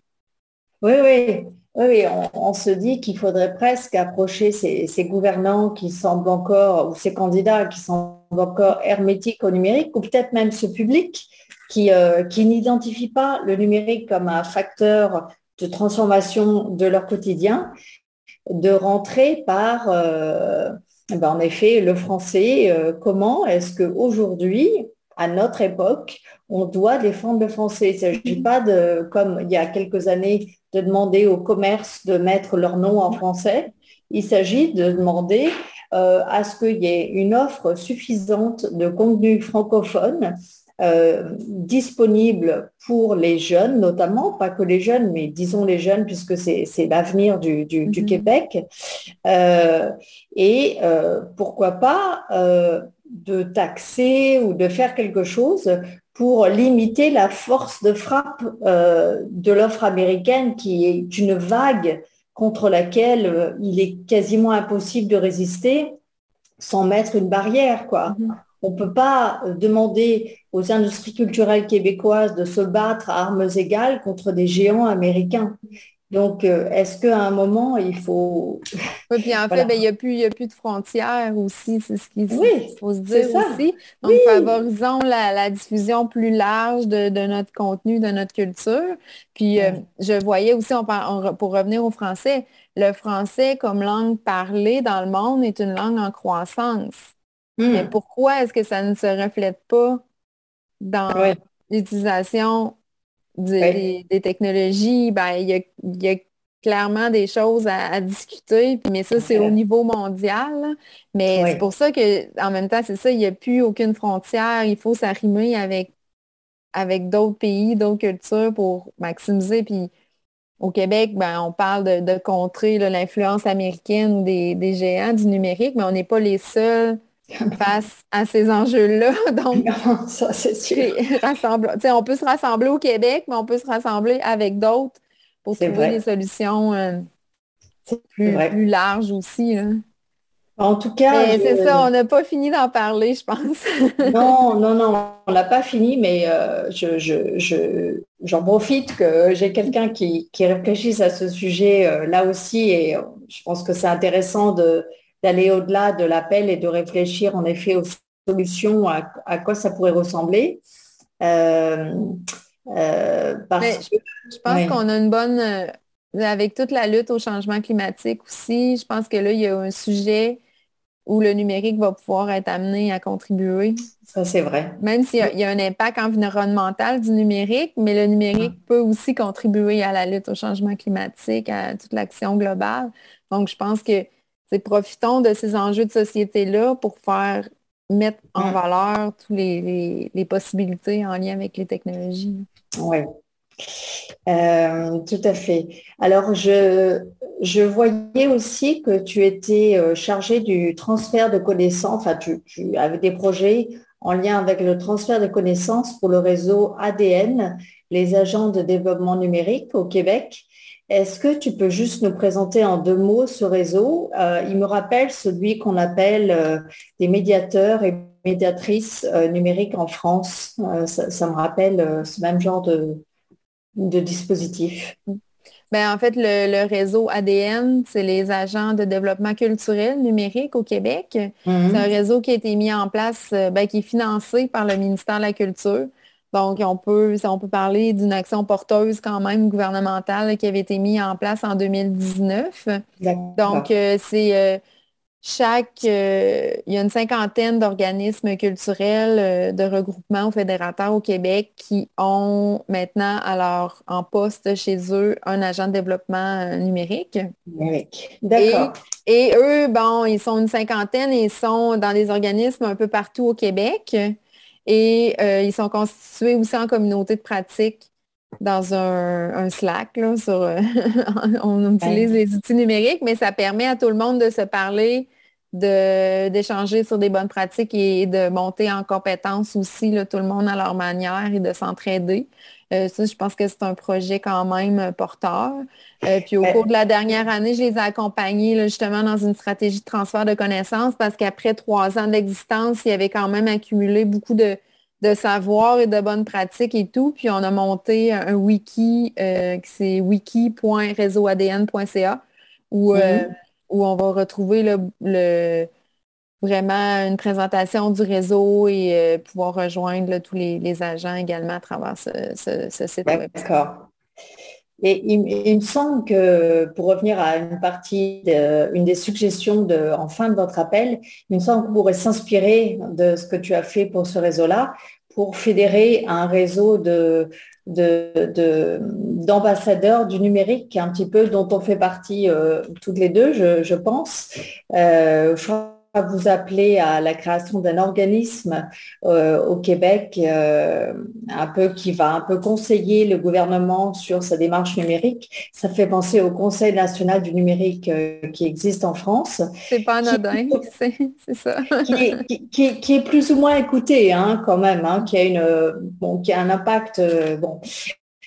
A: Oui, oui. Oui, on, se dit qu'il faudrait presque approcher ces, ces, gouvernants qui semblent encore, ou ces candidats qui semblent encore hermétiques au numérique, ou peut-être même ce public qui, euh, qui n'identifient pas le numérique comme un facteur de transformation de leur quotidien, de rentrer par, euh, ben, en effet, le français. Euh, comment est-ce qu'aujourd'hui, à notre époque, on doit défendre le français? Il ne s'agit pas de, comme il y a quelques années, de demander au commerce de mettre leur nom en français. Il s'agit de demander à ce qu'il y ait une offre suffisante de contenu francophone euh, disponible pour les jeunes, notamment, pas que les jeunes, mais disons les jeunes, puisque c'est l'avenir du, mhm. Québec. Euh, et euh, pourquoi pas de taxer ou de faire quelque chose pour limiter la force de frappe de l'offre américaine qui est une vague contre laquelle il est quasiment impossible de résister sans mettre une barrière. quoi. Mhm. On ne peut pas demander aux industries culturelles québécoises de se battre à armes égales contre des géants américains. Donc, euh, est-ce qu'à un moment, il faut...
B: Oui, puis en fait, ben, il n'y a, plus, a plus de frontières aussi, c'est ce qu'il faut se dire aussi. Donc, favorisons la, diffusion plus large de, notre contenu, de notre culture. Puis, euh, je voyais aussi, pour revenir au français, le français comme langue parlée dans le monde est une langue en croissance. Mais hmm. pourquoi est-ce que ça ne se reflète pas dans l'utilisation des, technologies? Ben, il, y a, clairement des choses à, discuter, mais ça, c'est au niveau mondial. Mais c'est pour ça que en même temps, c'est ça, il n'y a plus aucune frontière. Il faut s'arrimer avec, avec d'autres pays, d'autres cultures pour maximiser. Puis au Québec, ben, on parle de, contrer l'influence américaine ou des, des géants du numérique, mais on n'est pas les seuls face à ces enjeux-là. Donc, ça, c'est sûr. on peut se rassembler au Québec, mais on peut se rassembler avec d'autres pour trouver des solutions euh, plus, plus, larges aussi.
A: En tout cas,
B: c'est ça, on n'a pas fini d'en parler, je pense.
A: non, non, non, on n'a pas fini, mais euh, je, j'en profite que j'ai quelqu'un qui, qui, réfléchisse à ce sujet euh, là aussi, et je pense que c'est intéressant de, d'aller au-delà de l'appel et de réfléchir en effet aux solutions, à, quoi ça pourrait ressembler.
B: Euh, euh, je, pense qu'on a une bonne, euh, avec toute la lutte au changement climatique aussi, je pense que là, il y a un sujet où le numérique va pouvoir être amené à contribuer.
A: Ça, c'est vrai.
B: Même s'il y, a un impact environnemental du numérique, mais le numérique peut aussi contribuer à la lutte au changement climatique, à toute l'action globale. Donc, je pense que profitons de ces enjeux de société-là pour faire mettre en valeur toutes les, possibilités en lien avec les technologies.
A: Oui. Euh, tout à fait. Alors, je, je voyais aussi que tu étais euh, chargé du transfert de connaissances, enfin, tu, tu avais des projets en lien avec le transfert de connaissances pour le réseau ADN, les agents de développement numérique au Québec. Est-ce que tu peux juste nous présenter en deux mots ce réseau? Euh, Il me rappelle celui qu'on appelle euh, des médiateurs et médiatrices euh, numériques en France. Ça, me rappelle ce même genre de, dispositif.
B: Ben, en fait, le, réseau ADN, c'est les agents de développement culturel numérique au Québec. Mhm. C'est un réseau qui a été mis en place, ben, qui est financé par le ministère de la Culture. Donc, on peut, on peut parler d'une action porteuse quand même gouvernementale qui avait été mise en place en 2019. Donc, euh, c'est euh, chaque, euh, il y a une cinquantaine d'organismes culturels de regroupement ou fédérateurs au Québec qui ont maintenant alors en poste chez eux un agent de développement numérique.
A: Numérique. D'accord.
B: Et, eux, bon, ils sont une cinquantaine et ils sont dans des organismes un peu partout au Québec. Et ils sont constitués aussi en communauté de pratique dans un, Slack. sur, on utilise les outils numériques, mais ça permet à tout le monde de se parler d'échanger sur des bonnes pratiques et de monter en compétences aussi, là, tout le monde à leur manière et de s'entraider. Euh, ça, je pense que c'est un projet quand même porteur. Euh, puis au cours de la dernière année, je les ai accompagnés justement dans une stratégie de transfert de connaissances parce qu'après trois ans d'existence, il y avait quand même accumulé beaucoup de, savoir et de bonnes pratiques et tout. Puis on a monté un wiki, euh, c'est wiki.réseauadn.ca où mm-hmm où on va retrouver le, vraiment une présentation du réseau et euh, pouvoir rejoindre tous les, agents également à travers ce, site web.
A: D'accord. Et il, me semble que, pour revenir à une partie, une des suggestions de, en fin de votre appel, il me semble qu'on pourrait s'inspirer de ce que tu as fait pour ce réseau-là, pour fédérer un réseau de, d'ambassadeurs du numérique, un petit peu dont on fait partie euh, toutes les deux, je, pense. Euh, vous appeler à la création d'un organisme euh, au Québec, euh, un peu qui va un peu conseiller le gouvernement sur sa démarche numérique. Ça fait penser au Conseil national du numérique euh, qui existe en France.
B: C'est pas anodin, c'est ça.
A: Qui est, plus ou moins écouté hein, quand même, hein, qui a une bon, qui a un impact bon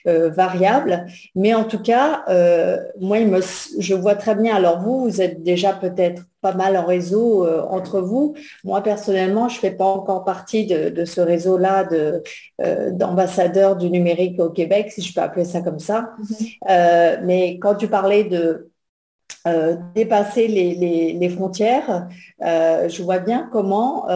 A: euh, variable. Mais en tout cas, euh, moi, je vois très bien. Alors vous, vous êtes déjà peut-être pas mal en réseau euh, entre vous. Moi, personnellement, je ne fais pas encore partie de, ce réseau-là d'ambassadeurs du numérique au Québec, si je peux appeler ça comme ça. Mm-hmm. mais quand tu parlais de dépasser les, frontières, je vois bien comment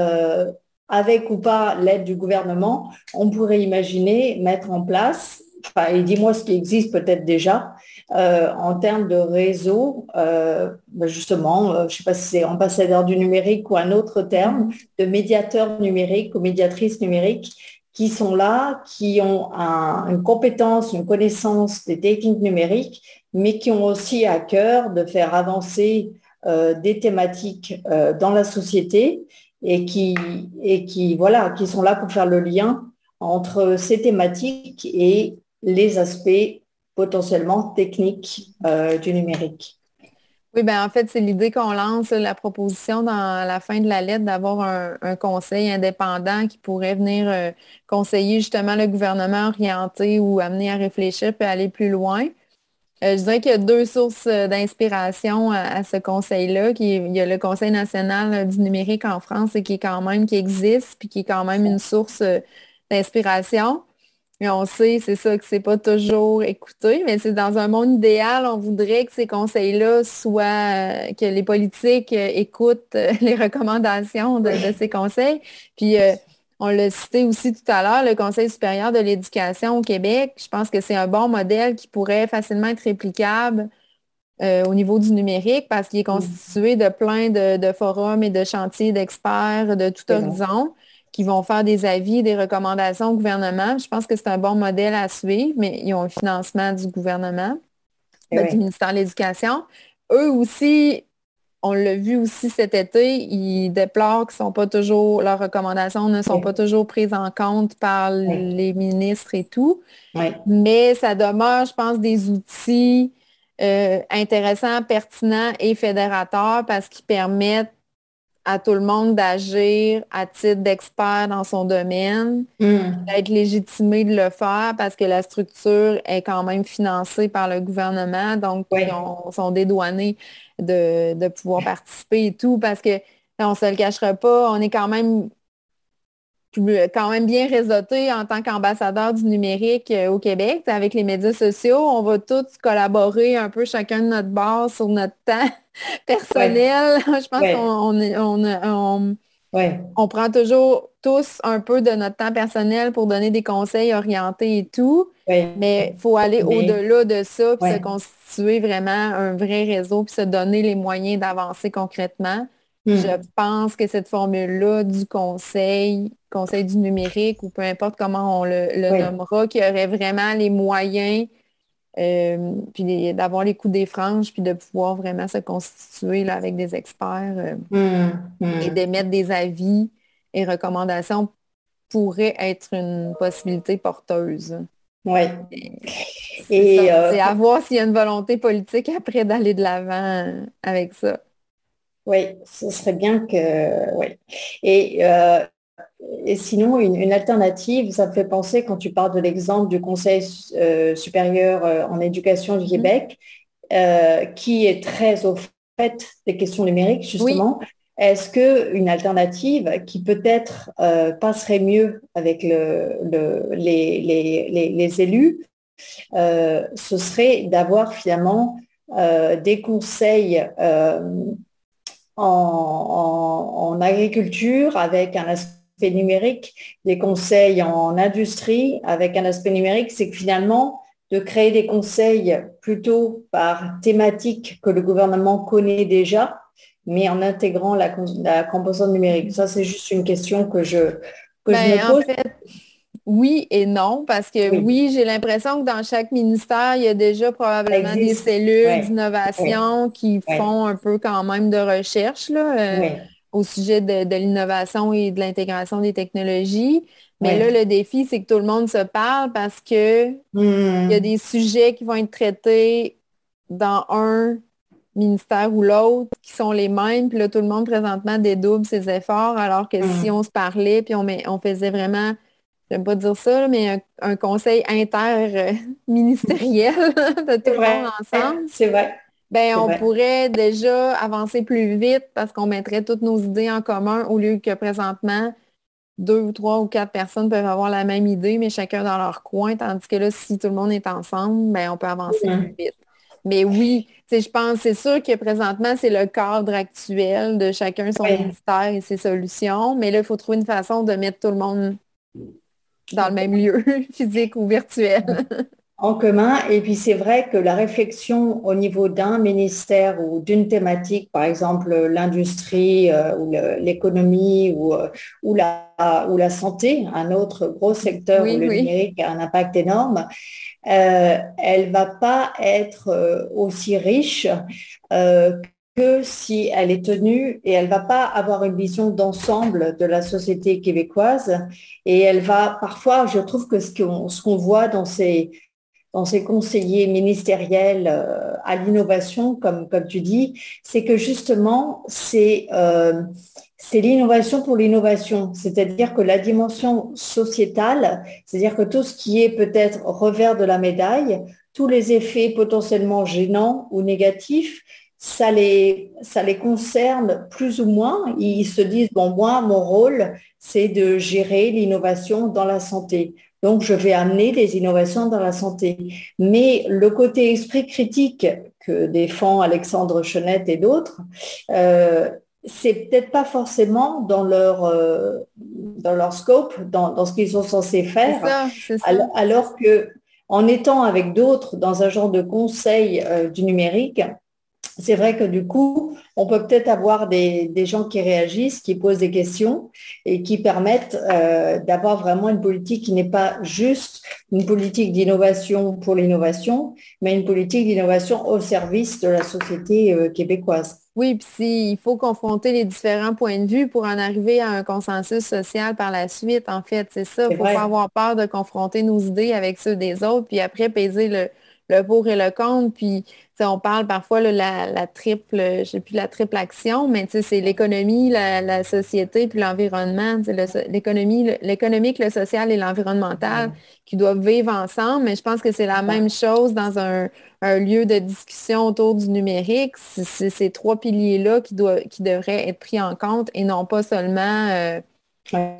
A: avec ou pas l'aide du gouvernement, on pourrait imaginer mettre en place et dis-moi ce qui existe peut-être déjà euh, en termes de réseau, euh, ben justement, euh, je ne sais pas si c'est ambassadeur du numérique ou un autre terme, de médiateurs numériques ou médiatrices numériques qui sont là, qui ont une compétence, une connaissance des techniques numériques, mais qui ont aussi à cœur de faire avancer des thématiques dans la société et et qui, voilà, qui sont là pour faire le lien entre ces thématiques et les aspects potentiellement techniques euh, du numérique.
B: Oui, ben en fait, c'est l'idée qu'on lance la proposition dans la fin de la lettre d'avoir un, conseil indépendant qui pourrait venir euh, conseiller justement le gouvernement orienté ou amener à réfléchir puis aller plus loin. Euh, je dirais qu'il y a deux sources d'inspiration à, ce conseil-là. Il y a le Conseil national du numérique en France et qui est quand même, qui existe, puis qui est quand même une source d'inspiration. Mais on sait, c'est ça, que c'est pas toujours écouté, mais c'est dans un monde idéal, on voudrait que ces conseils-là soient, euh, que les politiques euh, écoutent euh, les recommandations de, ces conseils. Puis, on l'a cité aussi tout à l'heure, le Conseil supérieur de l'éducation au Québec. Je pense que c'est un bon modèle qui pourrait facilement être réplicable au niveau du numérique parce qu'il est mm. constitué de plein de, forums et de chantiers d'experts de tout horizon qui vont faire des avis, des recommandations au gouvernement. Je pense que c'est un bon modèle à suivre, mais ils ont un financement du gouvernement, eh ben, du ministère de l'Éducation. Eux aussi, on l'a vu aussi cet été, ils déplorent que sont pas toujours, leurs recommandations ne sont pas toujours prises en compte par les ministres et tout. Mais ça demeure, je pense, des outils euh, intéressants, pertinents et fédérateurs parce qu'ils permettent à tout le monde d'agir à titre d'expert dans son domaine, hmm. d'être légitimé de le faire parce que la structure est quand même financée par le gouvernement, donc ils sont dédouanés de, pouvoir participer et tout parce que on ne se le cachera pas, on est quand même quand même bien réseauté en tant qu'ambassadeur du numérique euh, au Québec. Avec les médias sociaux, on va tous collaborer un peu chacun de notre base sur notre temps personnel. Je pense qu'on on, prend toujours tous un peu de notre temps personnel pour donner des conseils orientés et tout. Mais il faut aller au-delà de ça, puis se constituer vraiment un vrai réseau, puis se donner les moyens d'avancer concrètement. Hmm. Je pense que cette formule-là du conseil, conseil du numérique, ou peu importe comment on le, nommera, qui aurait vraiment les moyens euh, puis d'avoir les coups des franges, puis de pouvoir vraiment se constituer là, avec des experts euh, hmm. Hmm. et d'émettre des avis et recommandations pourrait être une possibilité porteuse.
A: Oui.
B: Et euh, c'est à voir s'il y a une volonté politique après d'aller de l'avant avec ça.
A: Oui, ce serait bien que. Oui. Et, et sinon, une, alternative, ça me fait penser quand tu parles de l'exemple du Conseil euh, supérieur en éducation du mm-hmm. Québec, qui est très au fait des questions numériques, justement. Est-ce qu'une alternative qui peut-être euh, passerait mieux avec le, les, élus, euh, ce serait d'avoir finalement euh, des conseils en, agriculture avec un aspect numérique, des conseils en industrie avec un aspect numérique, c'est que finalement, de créer des conseils plutôt par thématique que le gouvernement connaît déjà, mais en intégrant la, composante numérique. Ça, c'est juste une question que je, que je ben, me pose.
B: oui et non, parce que oui, j'ai l'impression que dans chaque ministère, il y a déjà probablement des cellules d'innovation qui font un peu quand même de recherche là, euh, au sujet de, l'innovation et de l'intégration des technologies. Mais là, le défi, c'est que tout le monde se parle parce que il y a hmm. des sujets qui vont être traités dans un ministère ou l'autre qui sont les mêmes, puis là, tout le monde présentement dédouble ses efforts, alors que si mm. on se parlait, puis on, on faisait vraiment, j'aime pas dire ça, mais un, conseil interministériel de tout le monde ensemble.
A: C'est vrai.
B: Ben, on pourrait déjà avancer plus vite parce qu'on mettrait toutes nos idées en commun au lieu que présentement, deux ou trois ou quatre personnes peuvent avoir la même idée, mais chacun dans leur coin, tandis que là, si tout le monde est ensemble, ben, on peut avancer plus vite. Mais oui, je pense, c'est sûr que présentement, c'est le cadre actuel de chacun son ministère et ses solutions. Mais là, il faut trouver une façon de mettre tout le monde dans le même lieu, physique ou virtuel
A: en commun. Et puis c'est vrai que la réflexion au niveau d'un ministère ou d'une thématique, par exemple l'industrie euh, ou l'économie ou, euh, ou, la, ou la santé, un autre gros secteur où le numérique a un impact énorme, euh, elle va pas être aussi riche que si elle est tenue et elle va pas avoir une vision d'ensemble de la société québécoise et elle va parfois, je trouve que ce qu'on voit dans ces dans ces conseillers ministériels euh, à l'innovation, comme, tu dis, c'est que justement, c'est euh, l'innovation pour l'innovation, c'est-à-dire que la dimension sociétale, c'est-à-dire que tout ce qui est peut-être revers de la médaille, tous les effets potentiellement gênants ou négatifs, ça les, ça les concerne plus ou moins. Ils se disent, bon, moi, mon rôle, c'est de gérer l'innovation dans la santé. Donc, je vais amener des innovations dans la santé. Mais le côté esprit critique que défend Alexandre Chenette et d'autres, euh, c'est peut-être pas forcément dans leur, euh, dans leur scope, dans, ce qu'ils sont censés faire. Alors, que en étant avec d'autres dans un genre de conseil euh, du numérique, c'est vrai que du coup, on peut peut-être avoir des, gens qui réagissent, qui posent des questions et qui permettent euh, d'avoir vraiment une politique qui n'est pas juste une politique d'innovation pour l'innovation, mais une politique d'innovation au service de la société euh, québécoise.
B: Oui, puis il faut confronter les différents points de vue pour en arriver à un consensus social par la suite, en fait, c'est ça. Il ne faut pas avoir peur de confronter nos idées avec ceux des autres, puis après peser le, le pour et le contre. Puis on parle parfois de la, triple, je sais plus la triple action, mais c'est l'économie, la, société, puis l'environnement. L'économie, l'économique, le social et l'environnemental qui doivent vivre ensemble. Mais je pense que c'est la même chose dans un, lieu de discussion autour du numérique. C'est ces trois piliers-là qui, qui devraient être pris en compte et non pas seulement euh,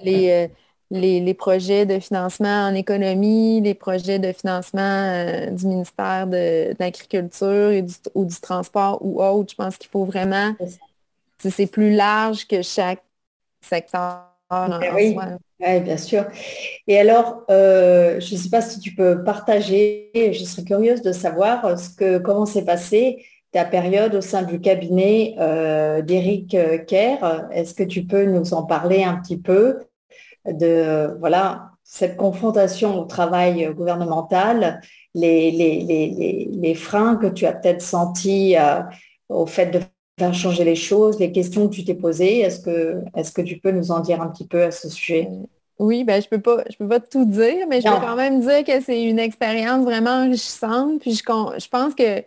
B: les. Euh, les, projets de financement en économie, les projets de financement euh, du ministère de, l'Agriculture ou du transport ou autre. Je pense qu'il faut vraiment, c'est plus large que chaque secteur.
A: Ben oui. bien sûr. Et alors, euh, je ne sais pas si tu peux partager, je serais curieuse de savoir ce que, comment s'est passé ta période au sein du cabinet d'Éric Kerr. Est-ce que tu peux nous en parler un petit peu? De voilà cette confrontation au travail gouvernemental, les, les, freins que tu as peut-être sentis au fait de faire changer les choses, les questions que tu t'es posées. Est-ce que, est que tu peux nous en dire un petit peu à ce sujet?
B: Oui, ben, je ne peux, pas, je peux pas tout dire, mais je peux quand même dire que c'est une expérience vraiment enrichissante. Puis je, je pense que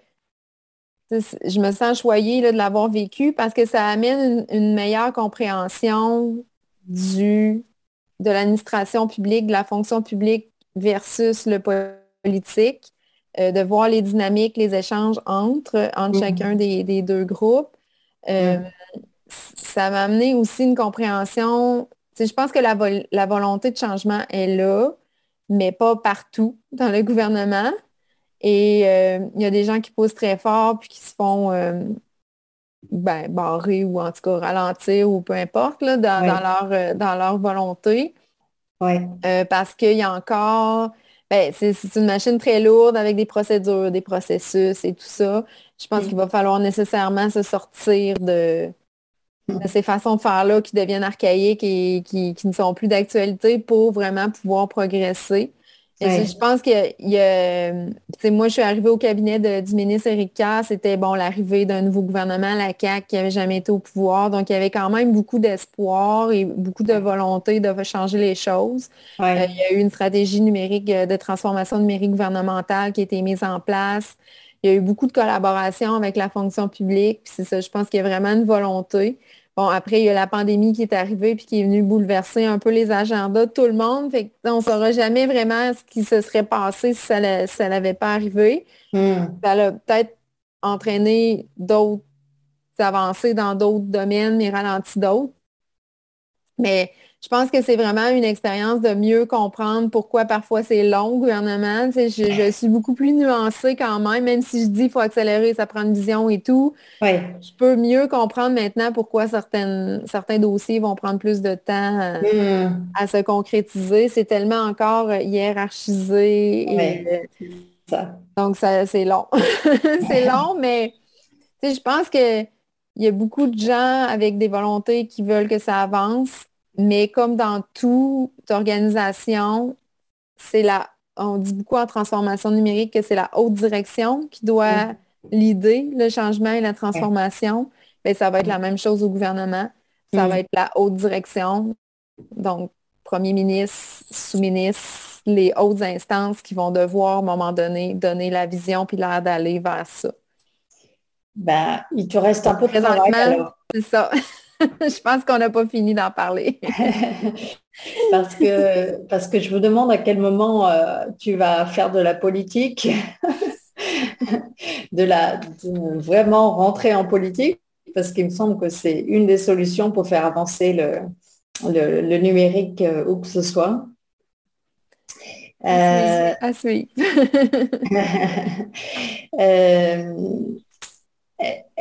B: je me sens choyée de l'avoir vécu parce que ça amène une, meilleure compréhension du, de l'administration publique, de la fonction publique versus le politique, euh, de voir les dynamiques, les échanges entre, entre mm-hmm. chacun des, deux groupes. Euh, ça m'a amené aussi une compréhension. Je pense que la, la, volonté de changement est là, mais pas partout dans le gouvernement. Et euh, il y a des gens qui posent très fort puis qui se font ben, barrer ou en tout cas ralentir ou peu importe là, dans, leur, dans leur volonté. parce qu'il y a encore ben, c'est une machine très lourde avec des procédures, des processus et tout ça. Je pense qu'il va falloir nécessairement se sortir de, ces façons de faire-là qui deviennent archaïques et qui, qui ne sont plus d'actualité pour vraiment pouvoir progresser. Je pense que y a, moi, je suis arrivée au cabinet du ministre Éric Kerr, c'était bon l'arrivée d'un nouveau gouvernement, la CAQ, qui n'avait jamais été au pouvoir. Donc, il y avait quand même beaucoup d'espoir et beaucoup de volonté de changer les choses. Euh, il y a eu une stratégie numérique euh, de transformation numérique gouvernementale qui a été mise en place. Il y a eu beaucoup de collaboration avec la fonction publique. c'est ça, je pense qu'il y a vraiment une volonté. Bon, après, il y a la pandémie qui est arrivée puis qui est venue bouleverser un peu les agendas de tout le monde. Fait on ne saura jamais vraiment ce qui se serait passé si ça n'avait pas arrivé. Hmm. Ça a peut-être entraîné d'autres avancées dans d'autres domaines, mais ralenti d'autres. Mais je pense que c'est vraiment une expérience de mieux comprendre pourquoi parfois c'est long, le gouvernement. je, suis beaucoup plus nuancée quand même, même si je dis qu'il faut accélérer, ça prend une vision et tout. Je peux mieux comprendre maintenant pourquoi certaines, certains dossiers vont prendre plus de temps euh, hmm. à, se concrétiser. C'est tellement encore hiérarchisé. Donc, c'est long. c'est long, mais je pense qu'il y a beaucoup de gens avec des volontés qui veulent que ça avance mais comme dans toute organisation, c'est la, on dit beaucoup en transformation numérique que c'est la haute direction qui doit l'idée, le changement et la transformation. Mais ça va être la même chose au gouvernement. Ça va être la haute direction. Donc, premier ministre, sous-ministre, les hautes instances qui vont devoir, à un moment donné, donner la vision puis l'air d'aller vers ça.
A: Ben, il te reste un peu de travail.
B: C'est ça. je pense qu'on n'a pas fini d'en parler.
A: parce, que, parce que je me demande à quel moment euh, tu vas faire de la politique, de, la, vraiment rentrer en politique, parce qu'il me semble que c'est une des solutions pour faire avancer le, le, numérique euh, où que ce soit.
B: Euh, oui.
A: Eh,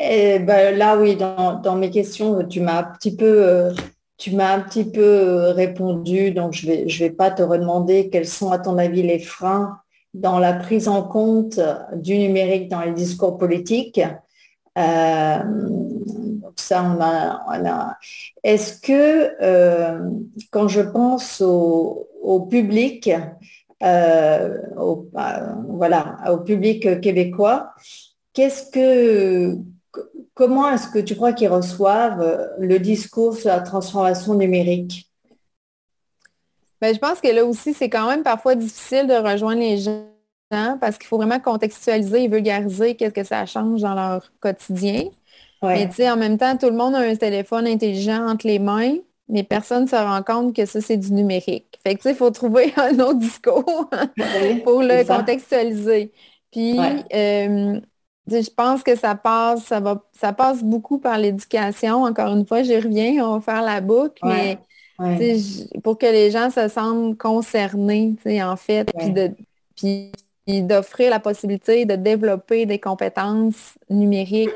A: eh, ben, là, oui, dans, mes questions, tu m'as un petit peu, euh, tu m'as un petit peu euh, répondu, donc je ne vais, je vais pas te redemander quels sont, à ton avis, les freins dans la prise en compte du numérique dans les discours politiques. Euh, ça, on a, Est-ce que quand je pense au, public, voilà, au public québécois, Qu'est-ce que, comment est-ce que tu crois qu'ils reçoivent euh, le discours sur la transformation numérique?
B: Ben, je pense que là aussi, c'est quand même parfois difficile de rejoindre les gens parce qu'il faut vraiment contextualiser et vulgariser qu'est-ce que ça change dans leur quotidien. Mais tu sais, en même temps, tout le monde a un téléphone intelligent entre les mains, mais personne ne se rend compte que ça, c'est du numérique. Fait que tu sais, il faut trouver un autre discours pour le contextualiser. Puis, euh, je pense que ça passe, ça va, ça passe beaucoup par l'éducation. Encore une fois, j'y reviens, on va faire la boucle, mais pour que les gens se sentent concernés, en fait, puis d'offrir la possibilité de développer des compétences numériques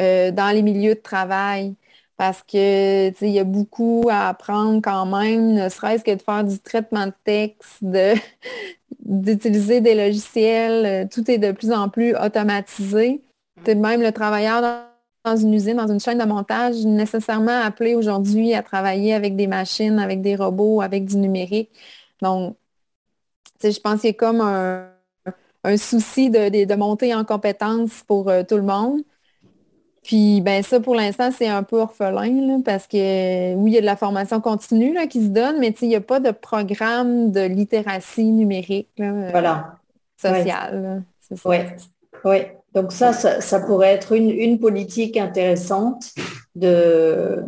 B: euh, dans les milieux de travail. Parce que il y a beaucoup à apprendre quand même, ne serait-ce que de faire du traitement de texte, de, d'utiliser des logiciels, euh, tout est de plus en plus automatisé. même le travailleur dans une usine, dans une chaîne de montage, nécessairement appelé aujourd'hui à travailler avec des machines, avec des robots, avec du numérique. Donc, je pense qu'il y a comme un, souci de, monter en compétences pour euh, tout le monde. Puis ben ça, pour l'instant, c'est un peu orphelin, parce que oui, il y a de la formation continue là, qui se donne, mais il n'y a pas de programme de littératie numérique
A: là, voilà.
B: sociale.
A: Oui, ouais. Donc ça, ça, pourrait être une, une politique intéressante de,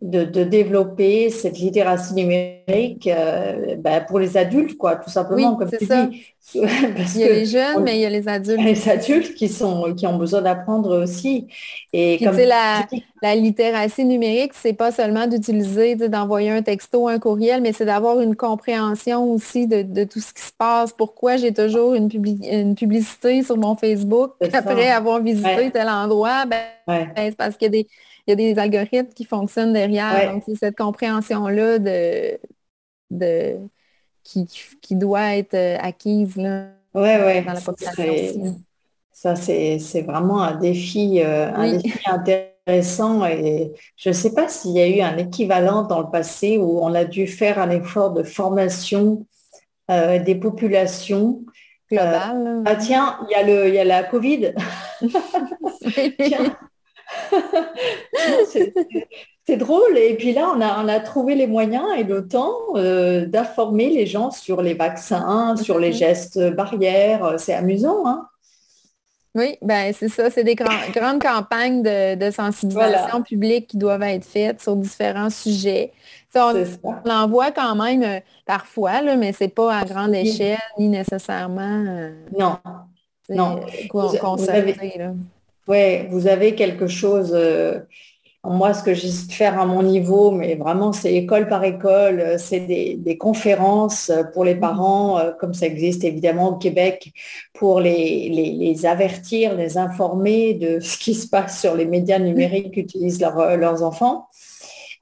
A: de, développer cette littératie numérique euh, ben, pour les adultes, quoi, tout simplement,
B: comme tu ça. dis. il y a les jeunes, mais il y a les adultes.
A: Les adultes qui, sont, qui ont besoin d'apprendre aussi.
B: Et comme la, la littératie numérique, c'est pas seulement d'utiliser, d'envoyer un texto, un courriel, mais c'est d'avoir une compréhension aussi de, tout ce qui se passe. Pourquoi j'ai toujours une, une publicité sur mon Facebook après avoir visité tel endroit? Ben, ben, c'est parce qu'il y a des il y a des algorithmes qui fonctionnent derrière. Donc, c'est cette compréhension-là de, de, qui, qui, doit être euh, acquise là,
A: ouais, dans la population. Ça, c'est vraiment un défi, euh, un défi intéressant et je ne sais pas s'il y a eu un équivalent dans le passé où on a dû faire un effort de formation euh, des populations.
B: Global.
A: ah tiens, il y, a le, il y a la Covid. c'est drôle. Et puis là, on a, on a, trouvé les moyens et le temps euh, d'informer les gens sur les vaccins, sur les gestes barrières. C'est amusant. Hein?
B: Oui, ben c'est ça. C'est des grandes campagnes de, sensibilisation publique qui doivent être faites sur différents sujets. on, en voit quand même euh, parfois, là, mais c'est pas à grande échelle ni nécessairement
A: euh, non. non. Oui, vous avez quelque chose, euh, moi ce que j'essaie de faire à mon niveau, mais vraiment c'est école par école, euh, c'est des, conférences pour les mmh. parents, euh, comme ça existe évidemment au Québec, pour les, avertir, les informer de ce qui se passe sur les médias numériques qu'utilisent leurs enfants.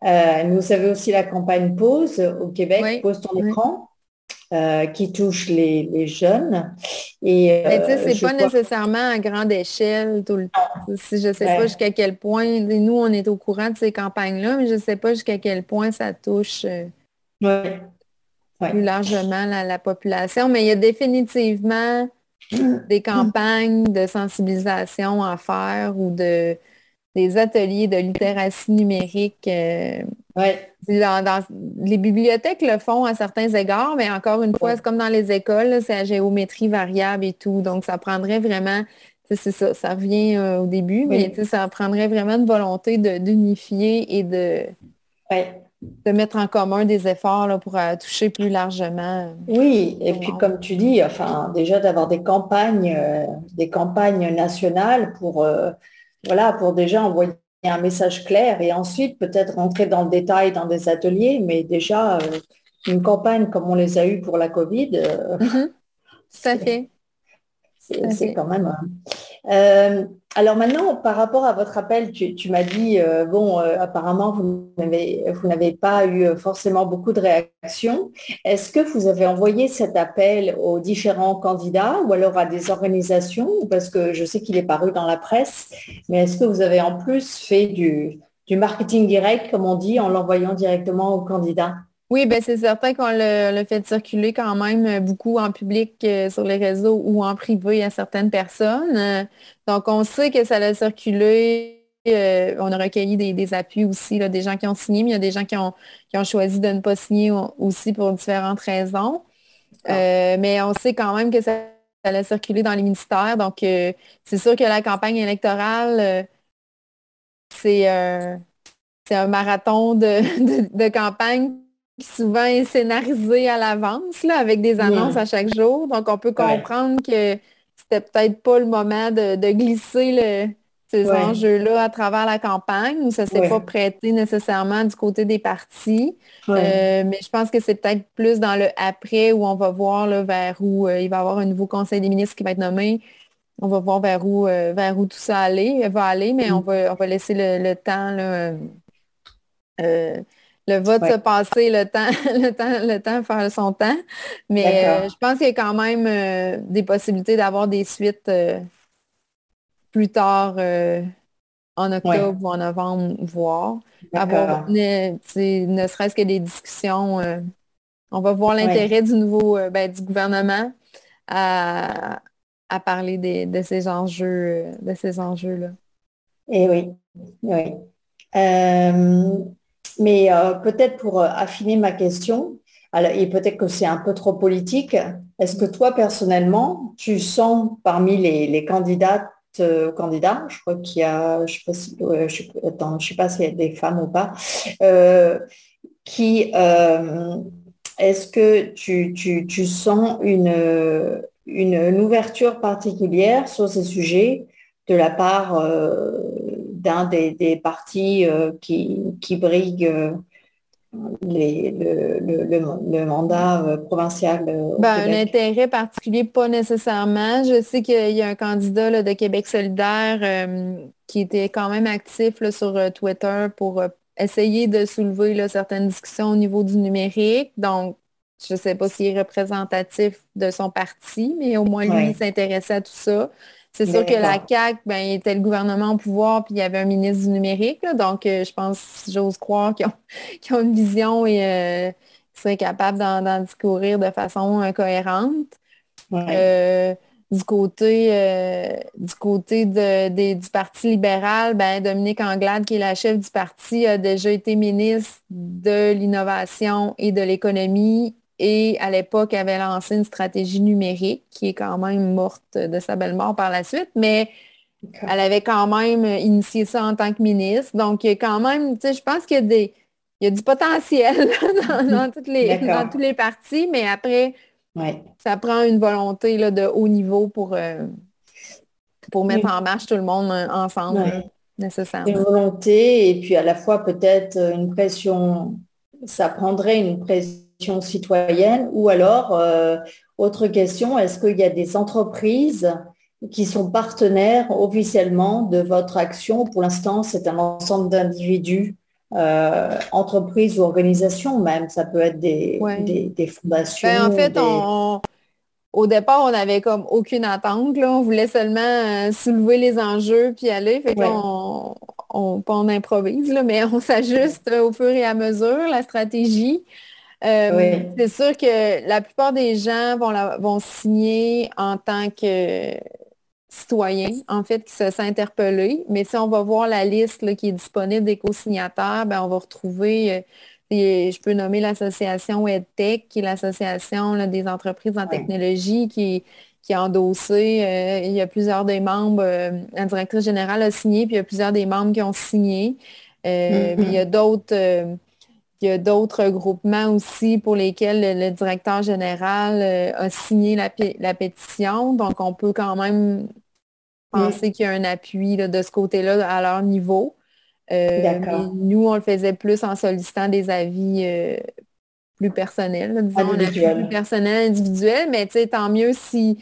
A: nous avez aussi la campagne Pause au Québec, Pause ton écran. Euh, qui touche les, jeunes.
B: Et, Mais tu sais, euh, c'est pas nécessairement à grande échelle tout le temps. Si je sais pas jusqu'à quel point, nous, on est au courant de ces campagnes-là, mais je sais pas jusqu'à quel point ça touche euh, plus largement la, population. Mais il y a définitivement des campagnes de sensibilisation à faire ou de des ateliers de littératie numérique.
A: Ouais
B: les bibliothèques le font à certains égards, mais encore une fois, c'est comme dans les écoles, c'est à géométrie variable et tout. Donc, ça prendrait vraiment, c'est ça, ça revient euh, au début, mais ça prendrait vraiment une volonté d'unifier et de, de mettre en commun des efforts là, pour euh, toucher plus largement.
A: Oui, et puis comme tu dis, enfin, déjà d'avoir des campagnes, euh, des campagnes nationales pour, voilà, pour déjà envoyer un message clair et ensuite peut-être rentrer dans le détail dans des ateliers, mais déjà euh, une campagne comme on les a eues pour la Covid. Euh,
B: mhm. Ça fait.
A: C'est quand même. Euh, alors maintenant, par rapport à votre appel, tu, m'as dit, euh, bon, euh, apparemment, vous n'avez pas eu forcément beaucoup de réactions. Est-ce que vous avez envoyé cet appel aux différents candidats ou alors à des organisations? Parce que je sais qu'il est paru dans la presse, mais est-ce que vous avez en plus fait du marketing direct, comme on dit, en l'envoyant directement aux candidats?
B: Oui, ben c'est certain qu'on le, fait circuler quand même euh, beaucoup en public euh, sur les réseaux ou en privé à certaines personnes. Euh, donc, on sait que ça a circulé. on a recueilli des, appuis aussi, là, des gens qui ont signé, mais il y a des gens qui ont, qui ont choisi de ne pas signer aussi pour différentes raisons. Ah. mais on sait quand même que ça, ça a circulé dans les ministères. Donc, c'est sûr que la campagne électorale, c'est un marathon de, de campagne souvent est scénarisé à l'avance, là, avec des annonces à chaque jour. Donc, on peut comprendre que c'était peut-être pas le moment de, glisser ces enjeux-là à travers la campagne, ou ça ne s'est pas prêté nécessairement du côté des partis. Euh, mais je pense que c'est peut-être plus dans le après où on va voir là, vers où euh, il va y avoir un nouveau conseil des ministres qui va être nommé. On va voir vers où, euh, vers où tout ça aller, va aller, mais on, mm. va, on va laisser le, temps là, le vote se passer, le temps, le temps, le temps faire son temps. Mais euh, je pense qu'il y a quand même euh, des possibilités d'avoir des suites euh, plus tard en octobre ou en novembre voir. Avoir ne, ne serait-ce que des discussions. on va voir l'intérêt du nouveau ben, du gouvernement à, à parler de ces enjeux, de ces enjeux-là.
A: Et eh oui, oui. Euh, mais euh, peut-être pour euh, affiner ma question, et peut-être que c'est un peu trop politique, est-ce que toi personnellement, tu sens parmi les, candidates candidats, je crois qu'il y a, je ne sais, pas si, sais pas s'il y a des femmes ou pas, qui, est-ce que tu, sens une, une, ouverture particulière sur ces sujets de la part euh, d'un des, partis euh, qui, qui briguent euh, le, mandat provincial.
B: Ben, un intérêt particulier, pas nécessairement. Je sais qu'il y a un candidat de Québec solidaire qui était quand même actif sur Twitter pour essayer de soulever certaines discussions au niveau du numérique. Donc, je ne sais pas s'il est représentatif de son parti, mais au moins lui, il s'intéressait à tout ça. C'est sûr que la CAQ, ben, était le gouvernement au pouvoir, puis il y avait un ministre du numérique. donc, euh, je pense, j'ose croire qu'ils ont, une vision et euh, seraient capables d'en discourir de façon euh, cohérente. du côté, du, côté du Parti libéral, ben, Dominique Anglade, qui est la chef du parti, a déjà été ministre de l'innovation et de l'économie et à l'époque avait lancé une stratégie numérique qui est quand même morte de sa belle mort par la suite, mais elle avait quand même initié ça en tant que ministre. Donc, quand même, tu sais, je pense qu'il y a des, il y a du potentiel dans, toutes les, dans tous les partis, mais après, ça prend une volonté là, de haut niveau pour, euh, pour mettre en marche tout le monde euh, ensemble, nécessairement.
A: Une volonté et puis à la fois peut-être une pression, ça prendrait une pression citoyenne ou alors, euh, autre question, est-ce qu'il y a des entreprises qui sont partenaires officiellement de votre action? Pour l'instant, c'est un ensemble d'individus, euh, entreprises ou organisations même. Ça peut être des, des, fondations.
B: Ben, en fait, au départ, on n'avait comme aucune attente. Là. On voulait seulement euh, soulever les enjeux puis aller. Fait on, on, improvise, là, mais on s'ajuste au fur et à mesure la stratégie. Euh, c'est sûr que la plupart des gens vont, vont signer en tant que citoyens, en fait, qui se sentent interpellés. Mais si on va voir la liste qui est disponible des co-signataires, ben, on va retrouver, euh, je peux nommer l'association EdTech, qui est l'association des entreprises en technologie, qui, qui a endossé. Euh, il y a plusieurs des membres, la directrice générale a signé, puis il y a plusieurs des membres qui ont signé. Mm-hmm. il y a d'autres il y a d'autres groupements aussi pour lesquels le, directeur général euh, a signé la, pétition. Donc, on peut quand même penser qu'il y a un appui de ce côté-là à leur niveau. Euh, nous, on le faisait plus en sollicitant des avis euh, plus personnels, disons, plus personnels, individuels, mais tant mieux si,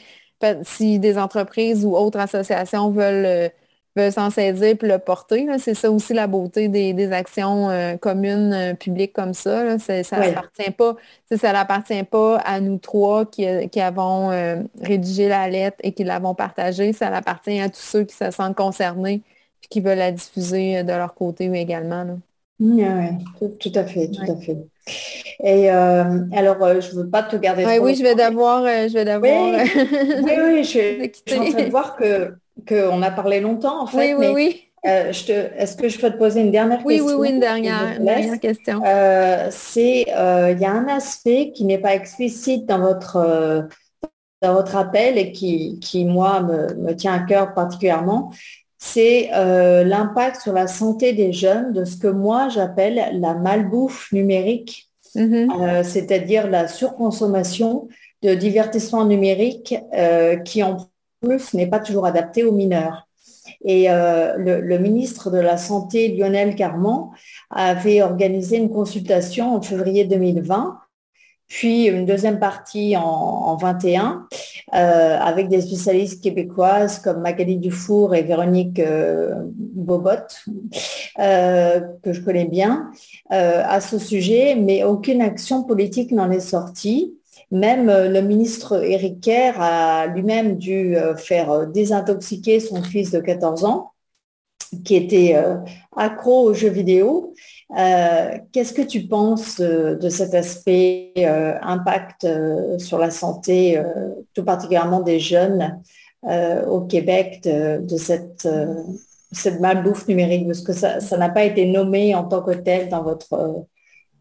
B: si des entreprises ou autres associations veulent veulent s'en saisir et le porter. C'est ça aussi la beauté des, actions euh, communes euh, publiques comme ça. Ça n'appartient pas, ça n'appartient pas à nous trois qui, qui avons euh, rédigé la lettre et qui l'avons partagée. Ça appartient à tous ceux qui se sentent concernés et qui veulent la diffuser de leur côté également.
A: Oui, tout, à fait, tout à fait. Et alors, je ne veux pas te garder.
B: oui, je vais devoir, je vais devoir.
A: Oui, oui, je, je, suis en train de voir que qu'on a parlé longtemps, en fait.
B: Oui, oui, oui.
A: Euh, est-ce que je peux te poser une dernière question
B: Oui, oui, une dernière, question.
A: Euh, c'est, euh, il y a un aspect qui n'est pas explicite dans votre, dans votre appel et qui, qui moi, me, tient à cœur particulièrement, c'est l'impact sur la santé des jeunes de ce que moi j'appelle la malbouffe numérique, mm-hmm. c'est-à-dire la surconsommation de divertissement numérique qui en n'est pas toujours adapté aux mineurs. Et euh, le, ministre de la Santé, Lionel Carman, avait organisé une consultation en février 2020, puis une deuxième partie en, 21, euh, avec des spécialistes québécoises comme Magali Dufour et Véronique euh, Bobot, que je connais bien, à ce sujet, mais aucune action politique n'en est sortie. Même le ministre Éric Kerr a lui-même dû faire désintoxiquer son fils de 14 ans qui était accro aux jeux vidéo. Qu'est-ce que tu penses de, cet aspect impact sur la santé, tout particulièrement des jeunes au Québec, de, cette cette malbouffe numérique? Parce que ça n'a pas été nommé en tant que tel dans votre,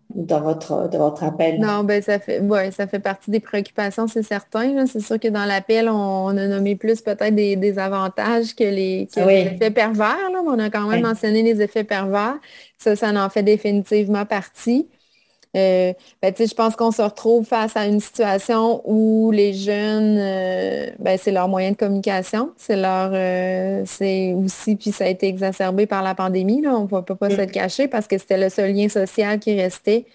A: dans votre, dans votre appel.
B: Non, ben ça fait, ouais, ça fait partie des préoccupations, c'est certain. C'est sûr que dans l'appel, on, a nommé plus peut-être des, avantages que les, effets pervers. Là, on a quand même mentionné les effets pervers. Ça, ça en fait définitivement partie. Euh, ben, je pense qu'on se retrouve face à une situation où les jeunes, euh, ben, c'est leur moyen de communication, c'est leur, euh, c'est aussi, puis ça a été exacerbé par la pandémie, là, on ne peut pas se le cacher parce que c'était le seul lien social qui restait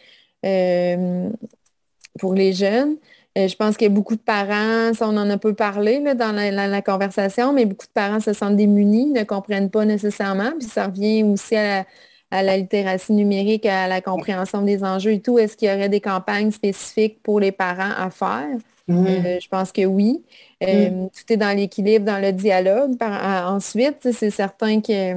B: pour les jeunes. je pense qu'il y a beaucoup de parents, ça on en a peu parlé dans la, conversation, mais beaucoup de parents se sentent démunis, ne comprennent pas nécessairement, puis ça revient aussi à la, à la littératie numérique, à la compréhension des enjeux et tout, est-ce qu'il y aurait des campagnes spécifiques pour les parents à faire? Mm. Euh, je pense que oui. Euh, mm. Tout est dans l'équilibre, dans le dialogue. ensuite, c'est certain que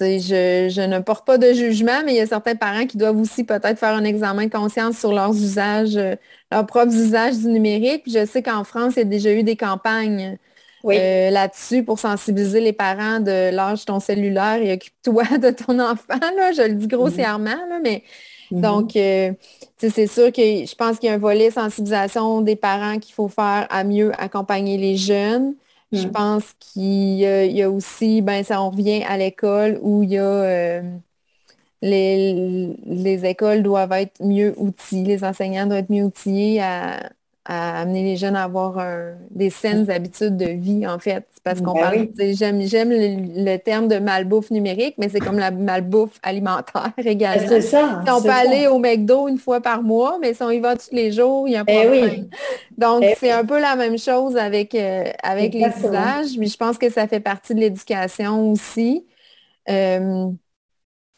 B: je, je, ne porte pas de jugement, mais il y a certains parents qui doivent aussi peut-être faire un examen de conscience sur leurs usages, euh, leurs propres usages du numérique. je sais qu'en France, il y a déjà eu des campagnes euh, là-dessus pour sensibiliser les parents de l'âge de ton cellulaire et occupe-toi de ton enfant. Là, je le dis grossièrement, mais mm-hmm. donc euh, c'est sûr que je pense qu'il y a un volet sensibilisation des parents qu'il faut faire à mieux accompagner les jeunes. Je mm. pense qu'il y, a aussi, ben ça on revient à l'école où il y a euh, les, les, écoles doivent être mieux outillées, les enseignants doivent être mieux outillés à, à amener les jeunes à avoir des saines habitudes de vie, en fait. Parce qu'on ben parle, j'aime, j'aime le, terme de malbouffe numérique, mais c'est comme la malbouffe alimentaire également.
A: C'est ça.
B: on peut aller au McDo une fois par mois, mais si on y va tous les jours, il y a un eh problème. Donc, eh c'est un peu la même chose avec, euh, avec les usages, mais je pense que ça fait partie de l'éducation aussi. Euh,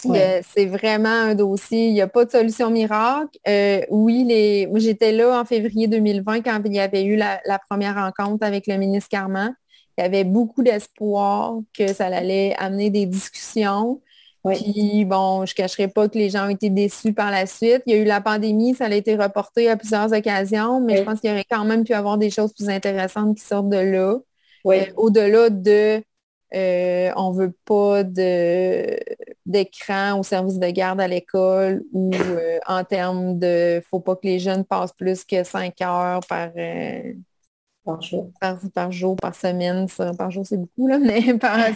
B: c'est vraiment un dossier, il n'y a pas de solution miracle. Euh, oui, les... j'étais là en février 2020 quand il y avait eu la, première rencontre avec le ministre Carman. Il y avait beaucoup d'espoir que ça allait amener des discussions. Puis bon, je ne cacherai pas que les gens ont été déçus par la suite. Il y a eu la pandémie, ça a été reporté à plusieurs occasions, mais je pense qu'il y aurait quand même pu avoir des choses plus intéressantes qui sortent de là. Euh, au-delà de euh, on ne veut pas d'écran au service de garde à l'école ou euh, en termes de faut pas que les jeunes passent plus que cinq heures par, euh,
A: par, jour.
B: Par, jour, par semaine. par jour, c'est beaucoup, là, mais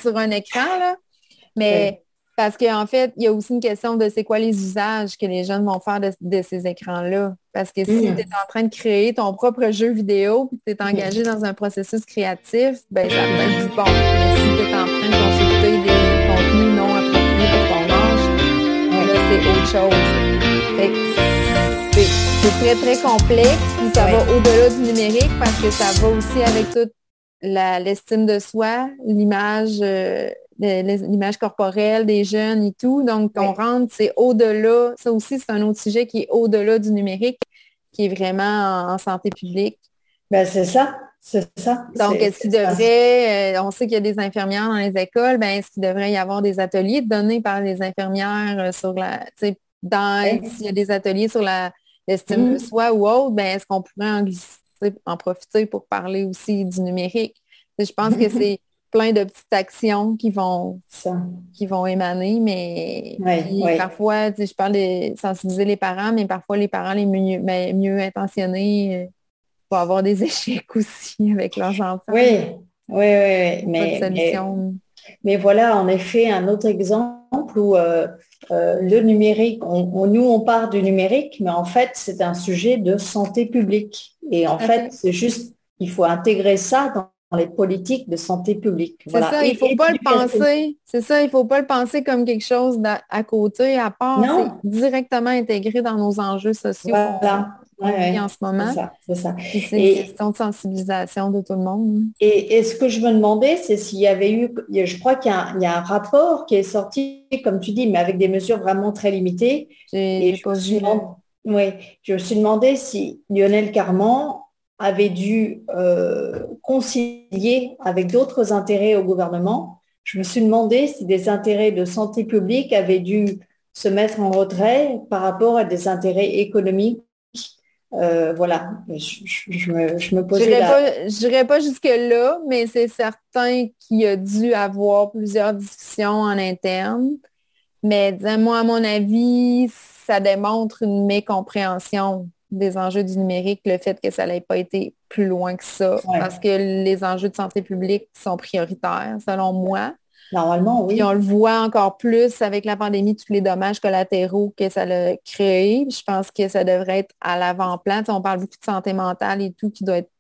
B: sur un écran. Là. Mais parce qu'en fait, il y a aussi une question de c'est quoi les usages que les jeunes vont faire de, ces écrans-là. Parce que si mm. tu es en train de créer ton propre jeu vidéo, tu es engagé dans un processus créatif, ben ça peut être du bon. Mais si tu es en train de consulter des contenus non appropriés pour ton âge, là, c'est autre chose. C'est très, très complexe, puis ça va au-delà du numérique parce que ça va aussi avec toute l'estime de soi, l'image. Euh, l'image corporelle des jeunes et tout. Donc, on rentre, c'est au-delà, ça aussi, c'est un autre sujet qui est au-delà du numérique, qui est vraiment en, santé publique.
A: Ben, c'est ça. C'est ça.
B: Donc, est-ce qu'il devrait, euh, on sait qu'il y a des infirmières dans les écoles, ben, est-ce qu'il devrait y avoir des ateliers donnés par les infirmières euh, sur la, dans, s'il y a des ateliers sur la, l'estime de mm-hmm. soi ou autre, ben, est-ce qu'on pourrait en, en profiter pour parler aussi du numérique? Je pense que c'est plein de petites actions qui vont, qui vont émaner, mais parfois, je parle de sensibiliser les parents, mais parfois les parents les mieux, ben, mieux intentionnés euh, vont avoir des échecs aussi avec leurs enfants.
A: Oui, oui, oui, Mais, mais, voilà, en effet, un autre exemple où euh, euh, le numérique, on, nous, on part du numérique, mais en fait, c'est un sujet de santé publique. Et en fait, c'est juste, il faut intégrer ça dans les politiques de santé publique.
B: C'est ça, il ne faut pas le penser. C'est ça, il faut pas le penser comme quelque chose à côté, à part. Directement intégré dans nos enjeux sociaux en ce moment.
A: C'est ça.
B: C'est une question de sensibilisation de tout le monde.
A: Et, ce que je me demandais, c'est s'il y avait eu, je crois qu'il y, a un rapport qui est sorti, comme tu dis, mais avec des mesures vraiment très limitées.
B: Et je,
A: Oui, je me suis demandé si Lionel Carman avait dû euh, concilier avec d'autres intérêts au gouvernement. Je me suis demandé si des intérêts de santé publique avaient dû se mettre en retrait par rapport à des intérêts économiques. Euh, voilà, je, me, je me posais
B: Je n'irai pas jusque-là, mais c'est certain qu'il a dû avoir plusieurs discussions en interne. Mais moi, à mon avis, ça démontre une mécompréhension des enjeux du numérique, le fait que ça n'ait pas été plus loin que ça, parce que les enjeux de santé publique sont prioritaires, selon moi.
A: Normalement, oui.
B: Et on le voit encore plus avec la pandémie, tous les dommages collatéraux que ça a créé. Je pense que ça devrait être à l'avant-plan. On parle beaucoup de santé mentale et tout qui doit être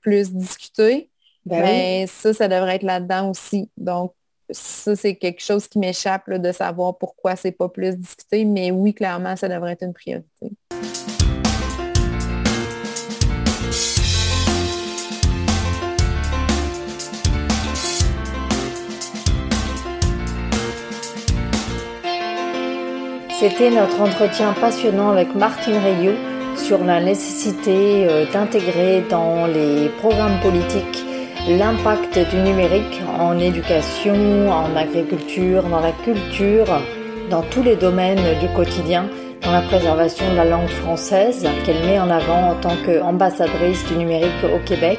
B: plus discuté. Ben mais ça, ça devrait être là-dedans aussi. Donc, ça, c'est quelque chose qui m'échappe de savoir pourquoi c'est pas plus discuté. Mais oui, clairement, ça devrait être une priorité.
A: C'était notre entretien passionnant avec Martine Rayou sur la nécessité euh, d'intégrer dans les programmes politiques l'impact du numérique en éducation, en agriculture, dans la culture, dans tous les domaines du quotidien, dans la préservation de la langue française qu'elle met en avant en tant qu'ambassadrice du numérique au Québec.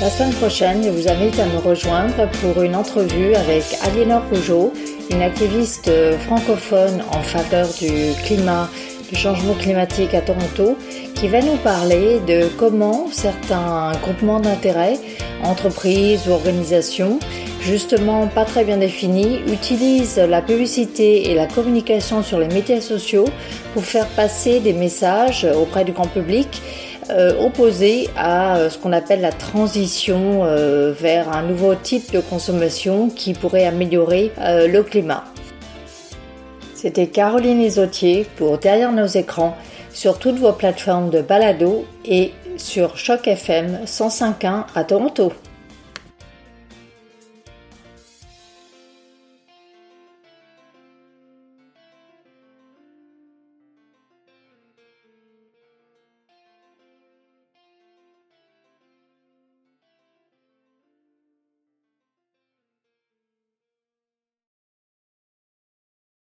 A: La semaine prochaine, je vous invite à me rejoindre pour une entrevue avec Aliénor Rougeau, une activiste francophone en faveur du climat, du changement climatique à Toronto, qui va nous parler de comment certains groupements d'intérêt, entreprises ou organisations, justement pas très bien définis, utilisent la publicité et la communication sur les médias sociaux pour faire passer des messages auprès du grand public euh, opposés à euh, ce qu'on appelle la transition euh, vers un nouveau type de consommation qui pourrait améliorer le climat. C'était Caroline Isotier pour Derrière nos écrans sur toutes vos plateformes de balado et sur Choc FM 105.1 à Toronto.